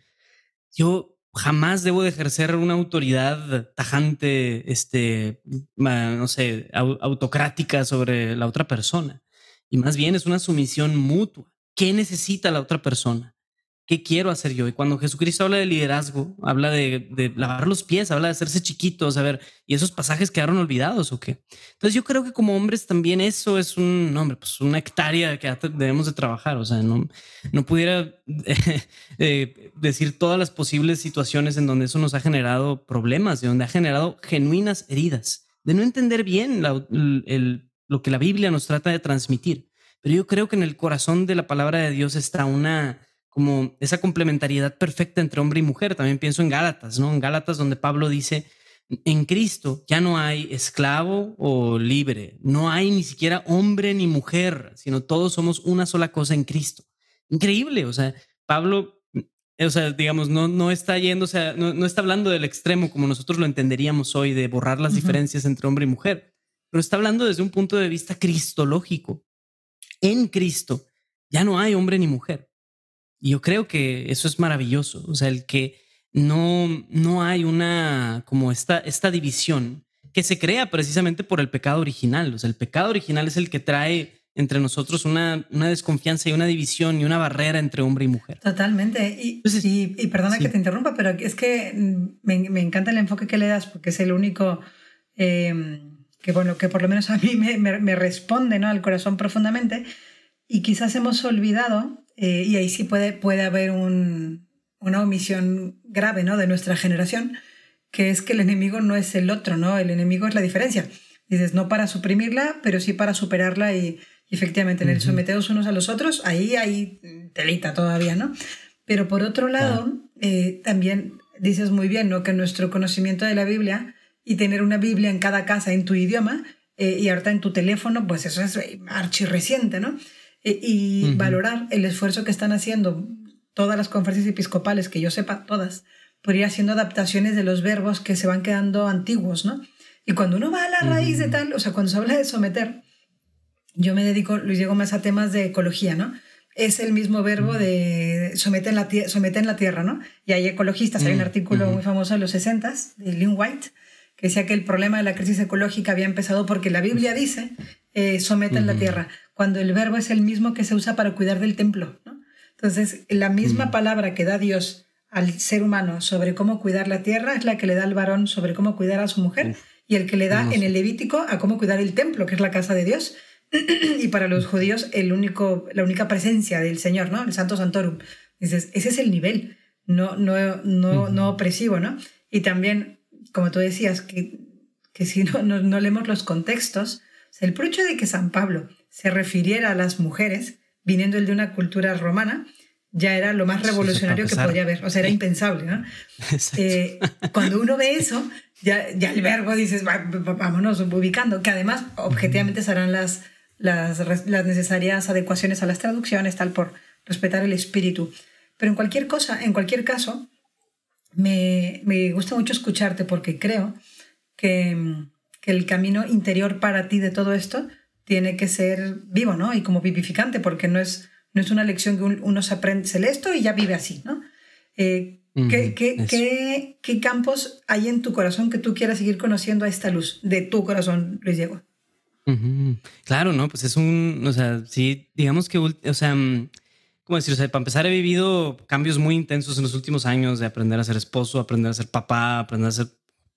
yo jamás debo de ejercer una autoridad tajante, este, no sé, autocrática sobre la otra persona. Y más bien es una sumisión mutua. ¿Qué necesita la otra persona? ¿Qué quiero hacer yo? Y cuando Jesucristo habla de liderazgo, habla de, lavar los pies, habla de hacerse chiquitos, a ver, y esos pasajes quedaron olvidados o qué. Entonces yo creo que como hombres también eso es un, hombre, pues una hectárea que debemos de trabajar. O sea, no, no pudiera eh, decir todas las posibles situaciones en donde eso nos ha generado problemas, de donde ha generado genuinas heridas, de no entender bien lo que la Biblia nos trata de transmitir. Pero yo creo que en el corazón de la palabra de Dios está una como esa complementariedad perfecta entre hombre y mujer. También pienso en Gálatas, ¿no? En Gálatas donde Pablo dice, en Cristo ya no hay esclavo o libre, no hay ni siquiera hombre ni mujer, sino todos somos una sola cosa en Cristo. Increíble, o sea, Pablo, o sea, digamos, no, no está yendo, o sea, no, está hablando del extremo como nosotros lo entenderíamos hoy, de borrar las diferencias entre hombre y mujer, pero está hablando desde un punto de vista cristológico. En Cristo ya no hay hombre ni mujer y yo creo que eso es maravilloso, o sea, el que no, no hay una, como esta, esta división que se crea precisamente por el pecado original, o sea, el pecado original es el que trae entre nosotros una, una desconfianza y una división y una barrera entre hombre y mujer. Totalmente. Y, y, perdona que te interrumpa, pero es que me, me, encanta el enfoque que le das porque es el único eh, que, bueno, que por lo menos a mí me, me, me responde ¿no? al corazón profundamente. Y quizás hemos olvidado eh, y ahí sí puede, puede haber una omisión grave ¿no? de nuestra generación, que es que el enemigo no es el otro, ¿no? El enemigo es la diferencia. Dices, no para suprimirla, pero sí para superarla y, efectivamente en el someteos unos a los otros, ahí hay telita todavía, ¿no? Pero por otro lado, eh, también dices muy bien, ¿no? Que nuestro conocimiento de la Biblia y tener una Biblia en cada casa en tu idioma eh, y ahorita en tu teléfono, pues eso es archi reciente, ¿no? Y, valorar el esfuerzo que están haciendo todas las conferencias episcopales, que yo sepa, todas, por ir haciendo adaptaciones de los verbos que se van quedando antiguos, ¿no? Y cuando uno va a la raíz de tal, o sea, cuando se habla de someter, yo me dedico, Luis llego más a temas de ecología, ¿no? Es el mismo verbo de someter en la, someter en la tierra, ¿no? Y hay ecologistas, hay un artículo muy famoso de los 60 de Lynn White, que decía que el problema de la crisis ecológica había empezado porque la Biblia dice eh, somete en la tierra, cuando el verbo es el mismo que se usa para cuidar del templo. ¿no? Entonces, la misma palabra que da Dios al ser humano sobre cómo cuidar la tierra es la que le da al varón sobre cómo cuidar a su mujer y el que le da en el Levítico a cómo cuidar el templo, que es la casa de Dios. y para los judíos el único, la única presencia del Señor, ¿no? El Santo Santorum. Dices, ese es el nivel, no, no, no, no opresivo, ¿no? Y también, como tú decías, que, que si no, no, leemos los contextos, el hecho de que San Pablo se refiriera a las mujeres, viniendo él de una cultura romana, ya era lo más revolucionario que podría haber, o sea, era impensable, ¿no? Eh, cuando uno ve eso, ya, ya el verbo dices, vámonos ubicando, que además objetivamente serán las, las, las, necesarias adecuaciones a las traducciones, tal por respetar el espíritu. Pero en cualquier cosa, en cualquier caso, me, me gusta mucho escucharte porque creo que, que el camino interior para ti de todo esto tiene que ser vivo, ¿no? Y como vivificante, porque no es no es una lección que uno se aprende, esto y ya vive así, ¿no? Eh, ¿qué, qué, campos hay en tu corazón que tú quieras seguir conociendo a esta luz de tu corazón, Luis Diego? Claro, ¿no? Pues es un, o sea, sí, digamos que, o sea, mm, ¿cómo decir? O sea, para empezar he vivido cambios muy intensos en los últimos años de aprender a ser esposo, aprender a ser papá, aprender a ser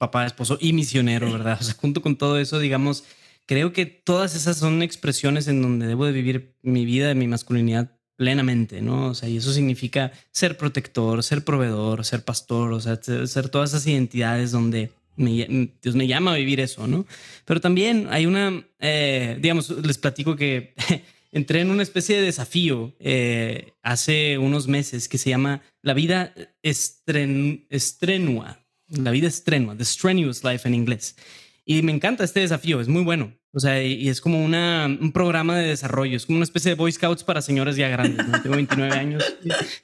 papá, esposo y misionero, ¿verdad? O sea, junto con todo eso, digamos, creo que todas esas son expresiones en donde debo de vivir mi vida, mi masculinidad plenamente, ¿no? O sea, y eso significa ser protector, ser proveedor, ser pastor, o sea, ser todas esas identidades donde Dios me llama a vivir eso, ¿no? Pero también hay una, eh, digamos, les platico que entré en una especie de desafío eh, hace unos meses que se llama La vida estrenua, la vida estrenua, The Strenuous Life en inglés. Y me encanta este desafío, es muy bueno. O sea, y, es como una, un programa de desarrollo, es como una especie de Boy Scouts para señores ya grandes. Tengo 29 años.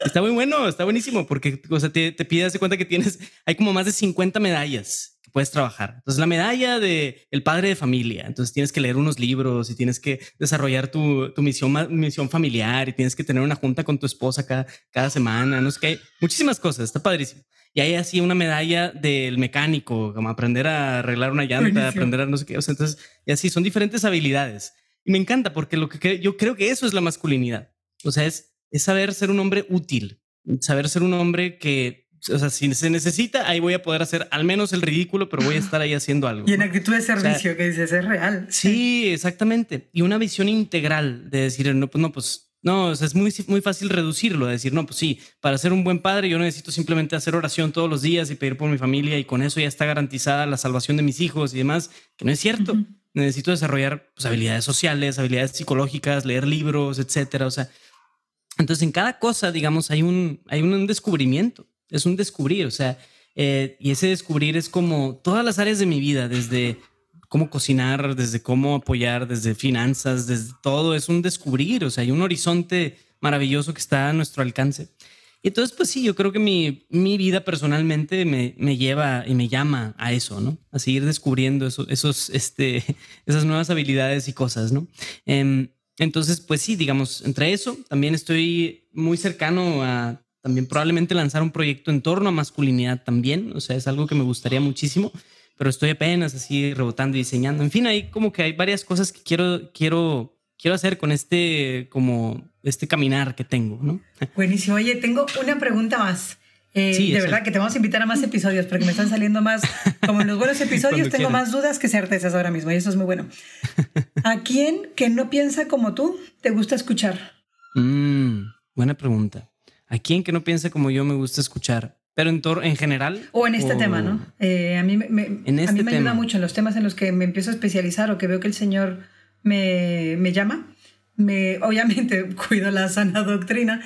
Está muy bueno, está buenísimo, porque o sea, te, te pides de cuenta que tienes, hay como más de 50 medallas puedes trabajar. Entonces, la medalla de el padre de familia, entonces tienes que leer unos libros y tienes que desarrollar tu, tu misión, misión familiar y tienes que tener una junta con tu esposa cada, cada semana, no sé qué, muchísimas cosas, está padrísimo. Y hay así una medalla del mecánico, como aprender a arreglar una llanta, aprender a no sé qué. O sea, entonces, y así son diferentes habilidades. Y me encanta porque lo que yo creo que eso es la masculinidad. O sea, es, es saber ser un hombre útil, saber ser un hombre que, o sea, si se necesita, ahí voy a poder hacer al menos el ridículo, pero voy a estar ahí haciendo algo. Y en actitud de servicio, que dices, es real. Sí, exactamente. Y una visión integral de decir, no, pues no, pues no, es muy, muy fácil reducirlo, decir, no, pues sí, para ser un buen padre yo necesito simplemente hacer oración todos los días y pedir por mi familia y con eso ya está garantizada la salvación de mis hijos y demás, que no es cierto. Necesito desarrollar pues, habilidades sociales, habilidades psicológicas, leer libros, etcétera. O sea, entonces en cada cosa, digamos, hay un, hay un descubrimiento, es un descubrir, o sea, eh, y ese descubrir es como todas las áreas de mi vida, desde cómo cocinar, desde cómo apoyar, desde finanzas, desde todo, es un descubrir, o sea, hay un horizonte maravilloso que está a nuestro alcance. Y entonces, pues sí, yo creo que mi, mi vida personalmente me, me, lleva y me llama a eso, ¿no? A seguir descubriendo esos, este, esas nuevas habilidades y cosas, ¿no? Em, entonces, pues sí, digamos, entre eso, también estoy muy cercano a también probablemente lanzar un proyecto en torno a masculinidad también, o sea, es algo que me gustaría muchísimo pero estoy apenas así rebotando y diseñando. En fin, hay como que hay varias cosas que quiero, quiero, quiero hacer con este, como este caminar que tengo, ¿no? Buenísimo. Oye, tengo una pregunta más. Eh, de verdad que te vamos a invitar a más episodios porque me están saliendo más, como en los buenos episodios, tengo más dudas que certezas ahora mismo y eso es muy bueno. ¿A quién que no piensa como tú te gusta escuchar? Mm, buena pregunta. ¿A quién que no piensa como yo me gusta escuchar? Pero en, en general. O en este tema, ¿no? Eh, a mí, me, a este mí me ayuda mucho en los temas en los que me empiezo a especializar o que veo que el Señor me, me llama. Me, obviamente cuido la sana doctrina,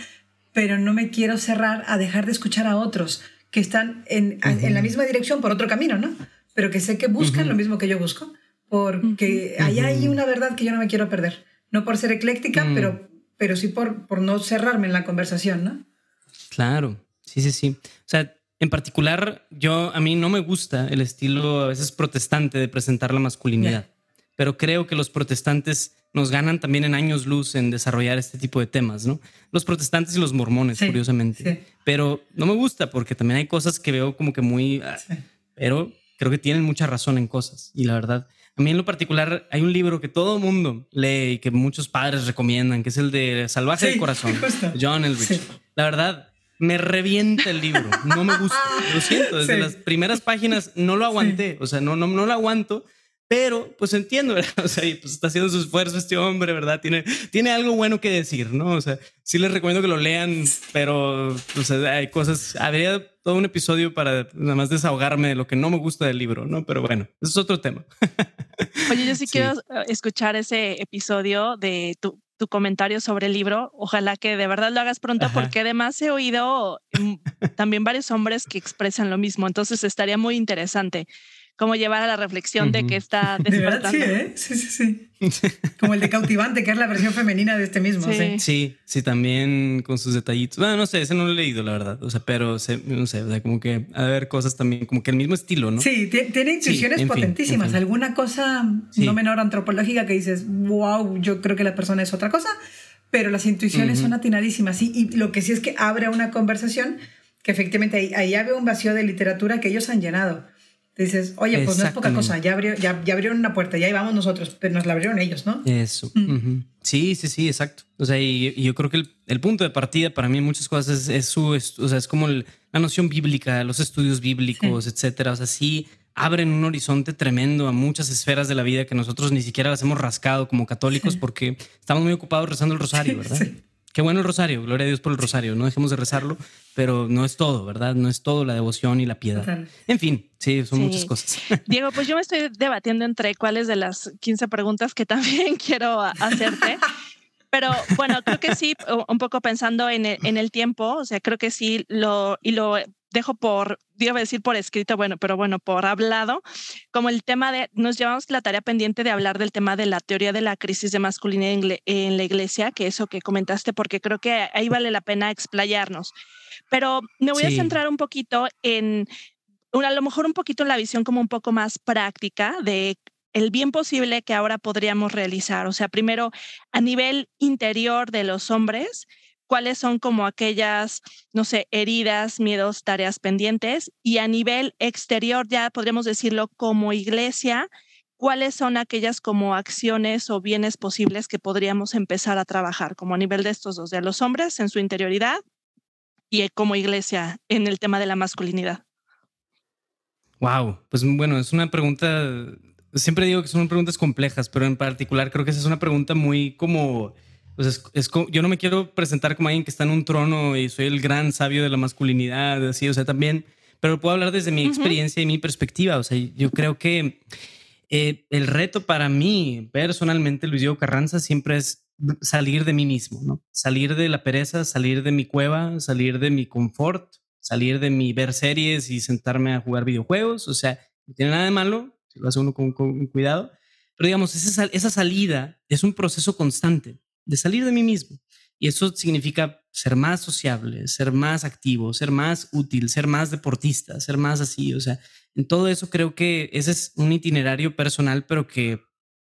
pero no me quiero cerrar a dejar de escuchar a otros que están en, en la misma dirección por otro camino, ¿no? Pero que sé que buscan lo mismo que yo busco, porque ahí hay una verdad que yo no me quiero perder. No por ser ecléctica, mm. pero, pero sí por, por no cerrarme en la conversación, ¿no? Claro, sí, sí, sí. O sea, en particular, yo a mí no me gusta el estilo a veces protestante de presentar la masculinidad, pero creo que los protestantes nos ganan también en años luz en desarrollar este tipo de temas, ¿no? Los protestantes y los mormones, curiosamente. Pero no me gusta porque también hay cosas que veo como que muy... Ah, pero creo que tienen mucha razón en cosas. Y la verdad, a mí en lo particular hay un libro que todo mundo lee y que muchos padres recomiendan, que es el de Salvaje del Corazón, John Elrich. La verdad, me revienta el libro. No me gusta. Lo siento, desde las primeras páginas no lo aguanté. O sea, no, no, no lo aguanto. Pero pues entiendo, ¿verdad? O sea, pues está haciendo su esfuerzo este hombre, ¿verdad? Tiene, tiene algo bueno que decir, ¿no? O sea, sí les recomiendo que lo lean, pero o sea, hay cosas, habría todo un episodio para nada más desahogarme de lo que no me gusta del libro, ¿no? Pero bueno, eso es otro tema. Oye, yo sí, quiero eh, escuchar ese episodio de tu, tu comentario sobre el libro. Ojalá que de verdad lo hagas pronto, porque además he oído mm, también varios hombres que expresan lo mismo. Entonces estaría muy interesante cómo llevar a la reflexión de que está despertando. De verdad, sí, ¿eh? sí, sí, sí. Como el de Cautivante, que es la versión femenina de este mismo. Sí, sí, sí, también con sus detallitos. Bueno, no sé, ese no lo he leído, la verdad. O sea, pero no sé, o sea, como que a ver cosas también, como que el mismo estilo, ¿no? Sí, tiene intuiciones potentísimas. Alguna cosa no menor antropológica que dices, wow, yo creo que la persona es otra cosa, pero las intuiciones son atinadísimas. Sí, y lo que sí es que abre una conversación que efectivamente ahí, ahí había un vacío de literatura que ellos han llenado dices, oye, pues no es poca cosa, ya, abrió, ya, ya, abrieron una puerta, ya ahí vamos nosotros, pero nos la abrieron ellos, ¿no? Eso. Mm. Sí, sí, sí, exacto. O sea, y, yo creo que el, el, punto de partida para mí en muchas cosas es, su, o sea, es como la noción bíblica, los estudios bíblicos, etcétera. O sea, sí abren un horizonte tremendo a muchas esferas de la vida que nosotros ni siquiera las hemos rascado como católicos porque estamos muy ocupados rezando el rosario, ¿verdad? Sí. Qué bueno el rosario, gloria a Dios por el rosario, no dejemos de rezarlo, pero no es todo, ¿verdad? No es todo la devoción y la piedad. En fin, sí, son muchas cosas. Diego, pues yo me estoy debatiendo entre cuáles de las 15 preguntas que también quiero hacerte. Pero bueno, creo que sí, un poco pensando en el, en el tiempo, o sea, creo que sí lo, y lo dejo por, iba a decir por escrito, bueno, pero bueno, por hablado, como el tema de, nos llevamos la tarea pendiente de hablar del tema de la teoría de la crisis de masculinidad en, la iglesia, que eso que comentaste, porque creo que ahí vale la pena explayarnos. Pero me voy a centrar un poquito en, a lo mejor un poquito en la visión como un poco más práctica de el bien posible que ahora podríamos realizar. O sea, primero, a nivel interior de los hombres, cuáles son como aquellas, no sé, heridas, miedos, tareas pendientes y a nivel exterior, ya podríamos decirlo como iglesia, cuáles son aquellas como acciones o bienes posibles que podríamos empezar a trabajar, como a nivel de estos dos, de los hombres en su interioridad y como iglesia en el tema de la masculinidad. Wow, pues bueno, es una pregunta, siempre digo que son preguntas complejas, pero en particular creo que esa es una pregunta muy como pues es, yo no me quiero presentar como alguien que está en un trono y soy el gran sabio de la masculinidad, así, o sea, también, pero puedo hablar desde mi experiencia y mi perspectiva. O sea, yo creo que eh, el reto para mí, personalmente, Luis Diego Carranza, siempre es salir de mí mismo, ¿no? Salir de la pereza, salir de mi cueva, salir de mi confort, salir de mi ver series y sentarme a jugar videojuegos. O sea, no tiene nada de malo, lo hace uno con, con cuidado. Pero digamos, esa, esa salida es un proceso constante de salir de mí mismo. Y eso significa ser más sociable, ser más activo, ser más útil, ser más deportista, ser más así. O sea, en todo eso creo que ese es un itinerario personal, pero que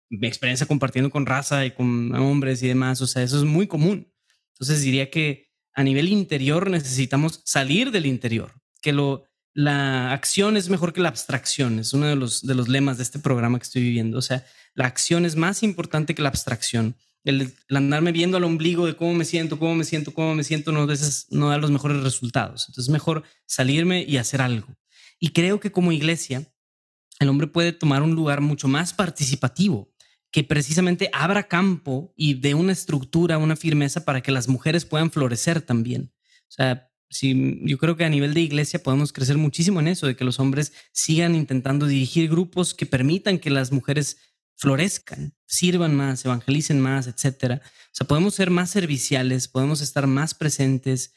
mi experiencia compartiendo con raza y con hombres y demás, o sea, eso es muy común. Entonces diría que a nivel interior necesitamos salir del interior, que lo, la acción es mejor que la abstracción, es uno de los, de los lemas de este programa que estoy viviendo. O sea, la acción es más importante que la abstracción el, andarme viendo al ombligo de cómo me siento, cómo me siento, cómo me siento, no, veces no da los mejores resultados. Entonces es mejor salirme y hacer algo. Y creo que como iglesia, el hombre puede tomar un lugar mucho más participativo, que precisamente abra campo y dé una estructura, una firmeza para que las mujeres puedan florecer también. O sea, si, yo creo que a nivel de iglesia podemos crecer muchísimo en eso, de que los hombres sigan intentando dirigir grupos que permitan que las mujeres florezcan, sirvan más, evangelicen más, etcétera. O sea, podemos ser más serviciales, podemos estar más presentes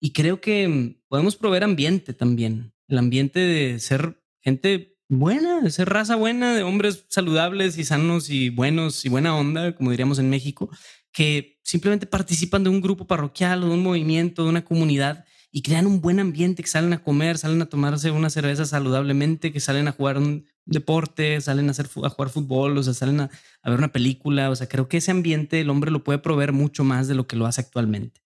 y creo que mm, podemos proveer ambiente también, el ambiente de ser gente buena, de ser raza buena, de hombres saludables y sanos y buenos y buena onda, como diríamos en México, que simplemente participan de un grupo parroquial o de un movimiento, de una comunidad y crean un buen ambiente, que salen a comer, salen a tomarse una cerveza saludablemente, que salen a jugar un deporte, salen a, hacer, a jugar fútbol, o sea, salen a, ver una película. O sea, creo que ese ambiente el hombre lo puede proveer mucho más de lo que lo hace actualmente.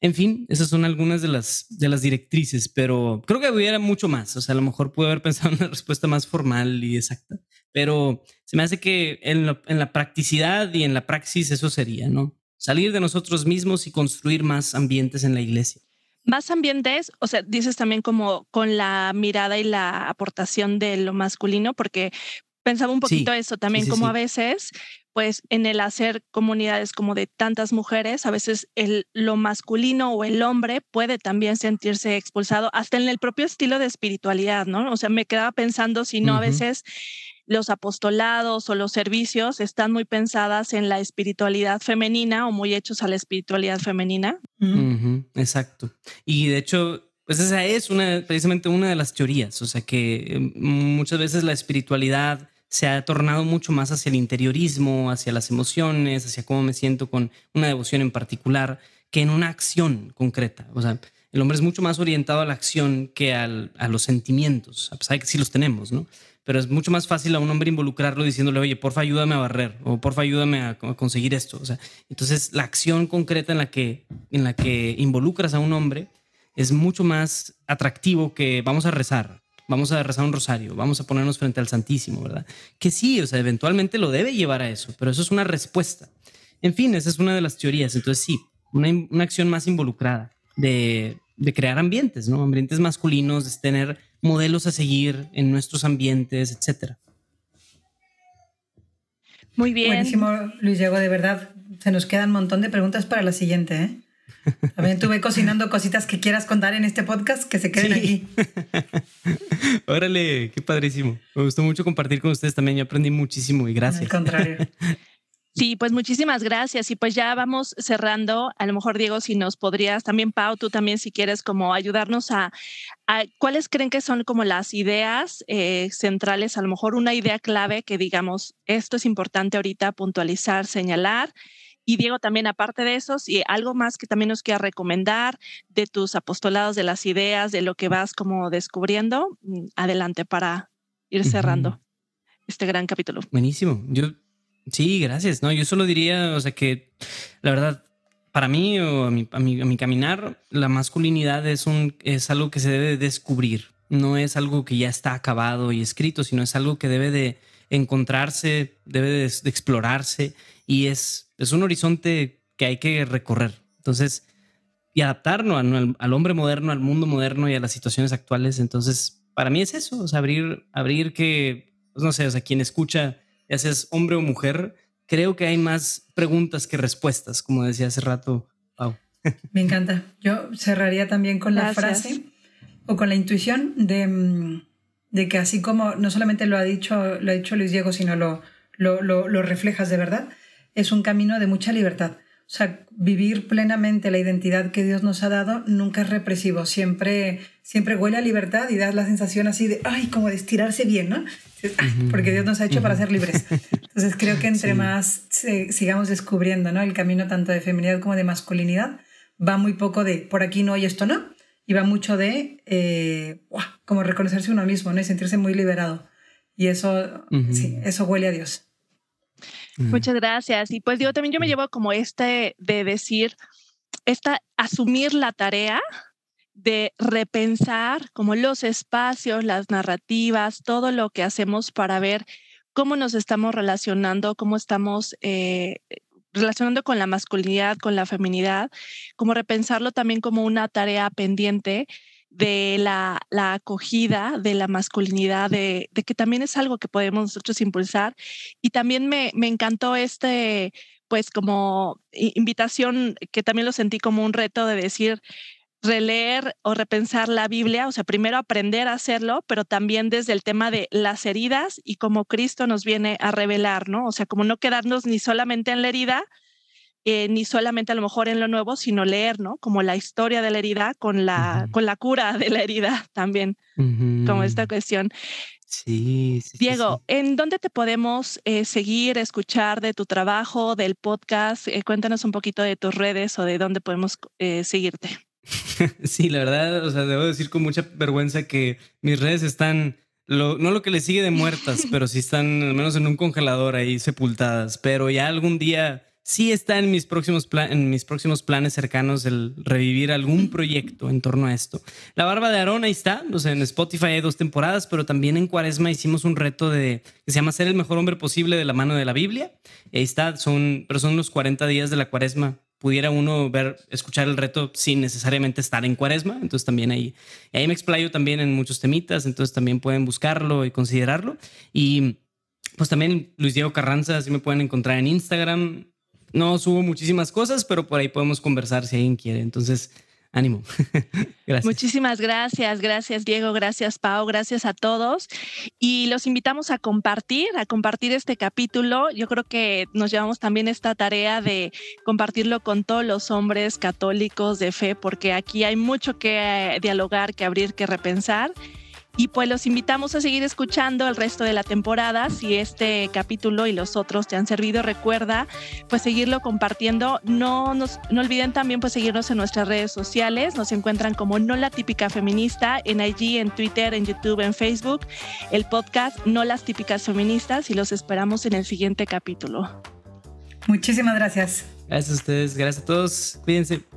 En fin, esas son algunas de las, de las directrices, pero creo que hubiera mucho más. O sea, a lo mejor pude haber pensado en una respuesta más formal y exacta, pero se me hace que en, en la practicidad y en la praxis eso sería, ¿no? Salir de nosotros mismos y construir más ambientes en la iglesia más ambientes, o sea, dices también como con la mirada y la aportación de lo masculino, porque pensaba un poquito eso también, como a veces, pues en el hacer comunidades como de tantas mujeres, a veces el, lo masculino o el hombre puede también sentirse expulsado, hasta en el propio estilo de espiritualidad, ¿no? O sea, me quedaba pensando si no a veces los apostolados o los servicios están muy pensadas en la espiritualidad femenina o muy hechos a la espiritualidad femenina. exacto. Y de hecho, pues esa es una, precisamente una de las teorías, o sea que em, muchas veces la espiritualidad se ha tornado mucho más hacia el interiorismo, hacia las emociones, hacia cómo me siento con una devoción en particular, que en una acción concreta. O sea, el hombre es mucho más orientado a la acción que a los sentimientos, a pesar de que sí los tenemos, ¿no? Pero es mucho más fácil a un hombre involucrarlo diciéndole, oye, porfa, ayúdame a barrer o porfa, ayúdame a, conseguir esto. O sea, entonces la acción concreta en la que, en la que involucras a un hombre es mucho más atractivo que vamos a rezar, vamos a rezar un rosario, vamos a ponernos frente al Santísimo, ¿verdad? Que sí, o sea, eventualmente lo debe llevar a eso, pero eso es una respuesta. En fin, esa es una de las teorías. Entonces sí, una, una acción más involucrada de, de crear ambientes, ¿no? Ambientes masculinos, de tener modelos a seguir en nuestros ambientes, etcétera. Muy bien. Buenísimo, Luis Diego, de verdad. Se nos quedan un montón de preguntas para la siguiente. ¿eh? También tuve cocinando cositas que quieras contar en este podcast que se queden aquí. Órale, qué padrísimo. Me gustó mucho compartir con ustedes también. Yo aprendí muchísimo y gracias. Al contrario. Sí, pues muchísimas gracias. Y pues ya vamos cerrando. A lo mejor, Diego, si nos podrías, también Pau, tú también si quieres como ayudarnos a, cuáles creen que son como las ideas eh, centrales, a lo mejor una idea clave que digamos, esto es importante ahorita puntualizar, señalar. Y Diego, también aparte de eso, si algo más que también nos quiera recomendar de tus apostolados, de las ideas, de lo que vas como descubriendo, mm, adelante para ir cerrando este gran capítulo. Buenísimo. Yo Sí, gracias. No, yo solo diría, o sea, que la verdad, para mí o a mi, a mi, caminar, la masculinidad es, un, es algo que se debe descubrir. No es algo que ya está acabado y escrito, sino es algo que debe de encontrarse, debe de, explorarse y es, es un horizonte que hay que recorrer. Entonces, y adaptarnos al, al, hombre moderno, al mundo moderno y a las situaciones actuales. Entonces, para mí es eso, o sea, abrir, abrir que, pues no sé, o sea, quien escucha ya seas hombre o mujer, creo que hay más preguntas que respuestas, como decía hace rato Pau. Me encanta. Yo cerraría también con la frase o con la intuición de, mm, de, que así como no solamente lo ha dicho, lo ha dicho Luis Diego, sino lo, lo, lo reflejas de verdad, es un camino de mucha libertad. O sea, vivir plenamente la identidad que Dios nos ha dado nunca es represivo, siempre, siempre huele a libertad y da la sensación así de, ay, como de estirarse bien, ¿no? Porque Dios nos ha hecho para ser libres. Entonces creo que entre más sigamos descubriendo ¿no? el camino tanto de feminidad como de masculinidad, va muy poco de por aquí no y esto no, y va mucho de eh, como reconocerse uno mismo ¿no? y sentirse muy liberado. Y eso, sí, eso huele a Dios. Muchas gracias. Y pues yo también yo me llevo como este de decir, esta, asumir la tarea de repensar como los espacios, las narrativas, todo lo que hacemos para ver cómo nos estamos relacionando, cómo estamos eh, relacionando con la masculinidad, con la feminidad, como repensarlo también como una tarea pendiente de la, acogida de la masculinidad, de, que también es algo que podemos nosotros impulsar. Y también me, me encantó este, pues como invitación, que también lo sentí como un reto de decir, releer o repensar la Biblia, o sea, primero aprender a hacerlo, pero también desde el tema de las heridas y cómo Cristo nos viene a revelar, ¿no? O sea, como no quedarnos ni solamente en la herida, eh, ni solamente a lo mejor en lo nuevo, sino leer, ¿no? Como la historia de la herida con la, con la cura de la herida también, como esta cuestión. Sí, sí Diego, ¿en dónde te podemos eh, seguir, escuchar de tu trabajo, del podcast? Eh, cuéntanos un poquito de tus redes o de dónde podemos seguirte. sí, la verdad, o sea, debo decir con mucha vergüenza que mis redes están, no lo que le sigue de muertas, pero sí están al menos en un congelador ahí sepultadas. Pero ya algún día sí está en mis próximos, en mis próximos planes cercanos el revivir algún proyecto en torno a esto. La Barba de Aarón ahí está, o sea, en Spotify hay dos temporadas, pero también en Cuaresma hicimos un reto de que se llama Ser el mejor hombre posible de la mano de la Biblia. ahí está, son, pero son los 40 días de la Cuaresma. Pudiera uno ver, escuchar el reto sin necesariamente estar en Cuaresma. Entonces también ahí, ahí me explayo también en muchos temitas, entonces también pueden buscarlo y considerarlo. Y pues también Luis Diego Carranza, así me pueden encontrar en Instagram, no subo muchísimas cosas, pero por ahí podemos conversar si alguien quiere. Entonces, ánimo. gracias. Muchísimas gracias, gracias Diego, gracias Pau, gracias a todos. Y los invitamos a compartir, a compartir este capítulo. Yo creo que nos llevamos también esta tarea de compartirlo con todos los hombres católicos de fe, porque aquí hay mucho que dialogar, que abrir, que repensar. Y pues los invitamos a seguir escuchando el resto de la temporada. Si este capítulo y los otros te han servido, recuerda pues seguirlo compartiendo. No, nos, no olviden también pues seguirnos en nuestras redes sociales. Nos encuentran como No la típica feminista en IG, en Twitter, en YouTube, en Facebook. El podcast No las típicas feministas y los esperamos en el siguiente capítulo. Muchísimas gracias. Gracias a ustedes, gracias a todos. Cuídense.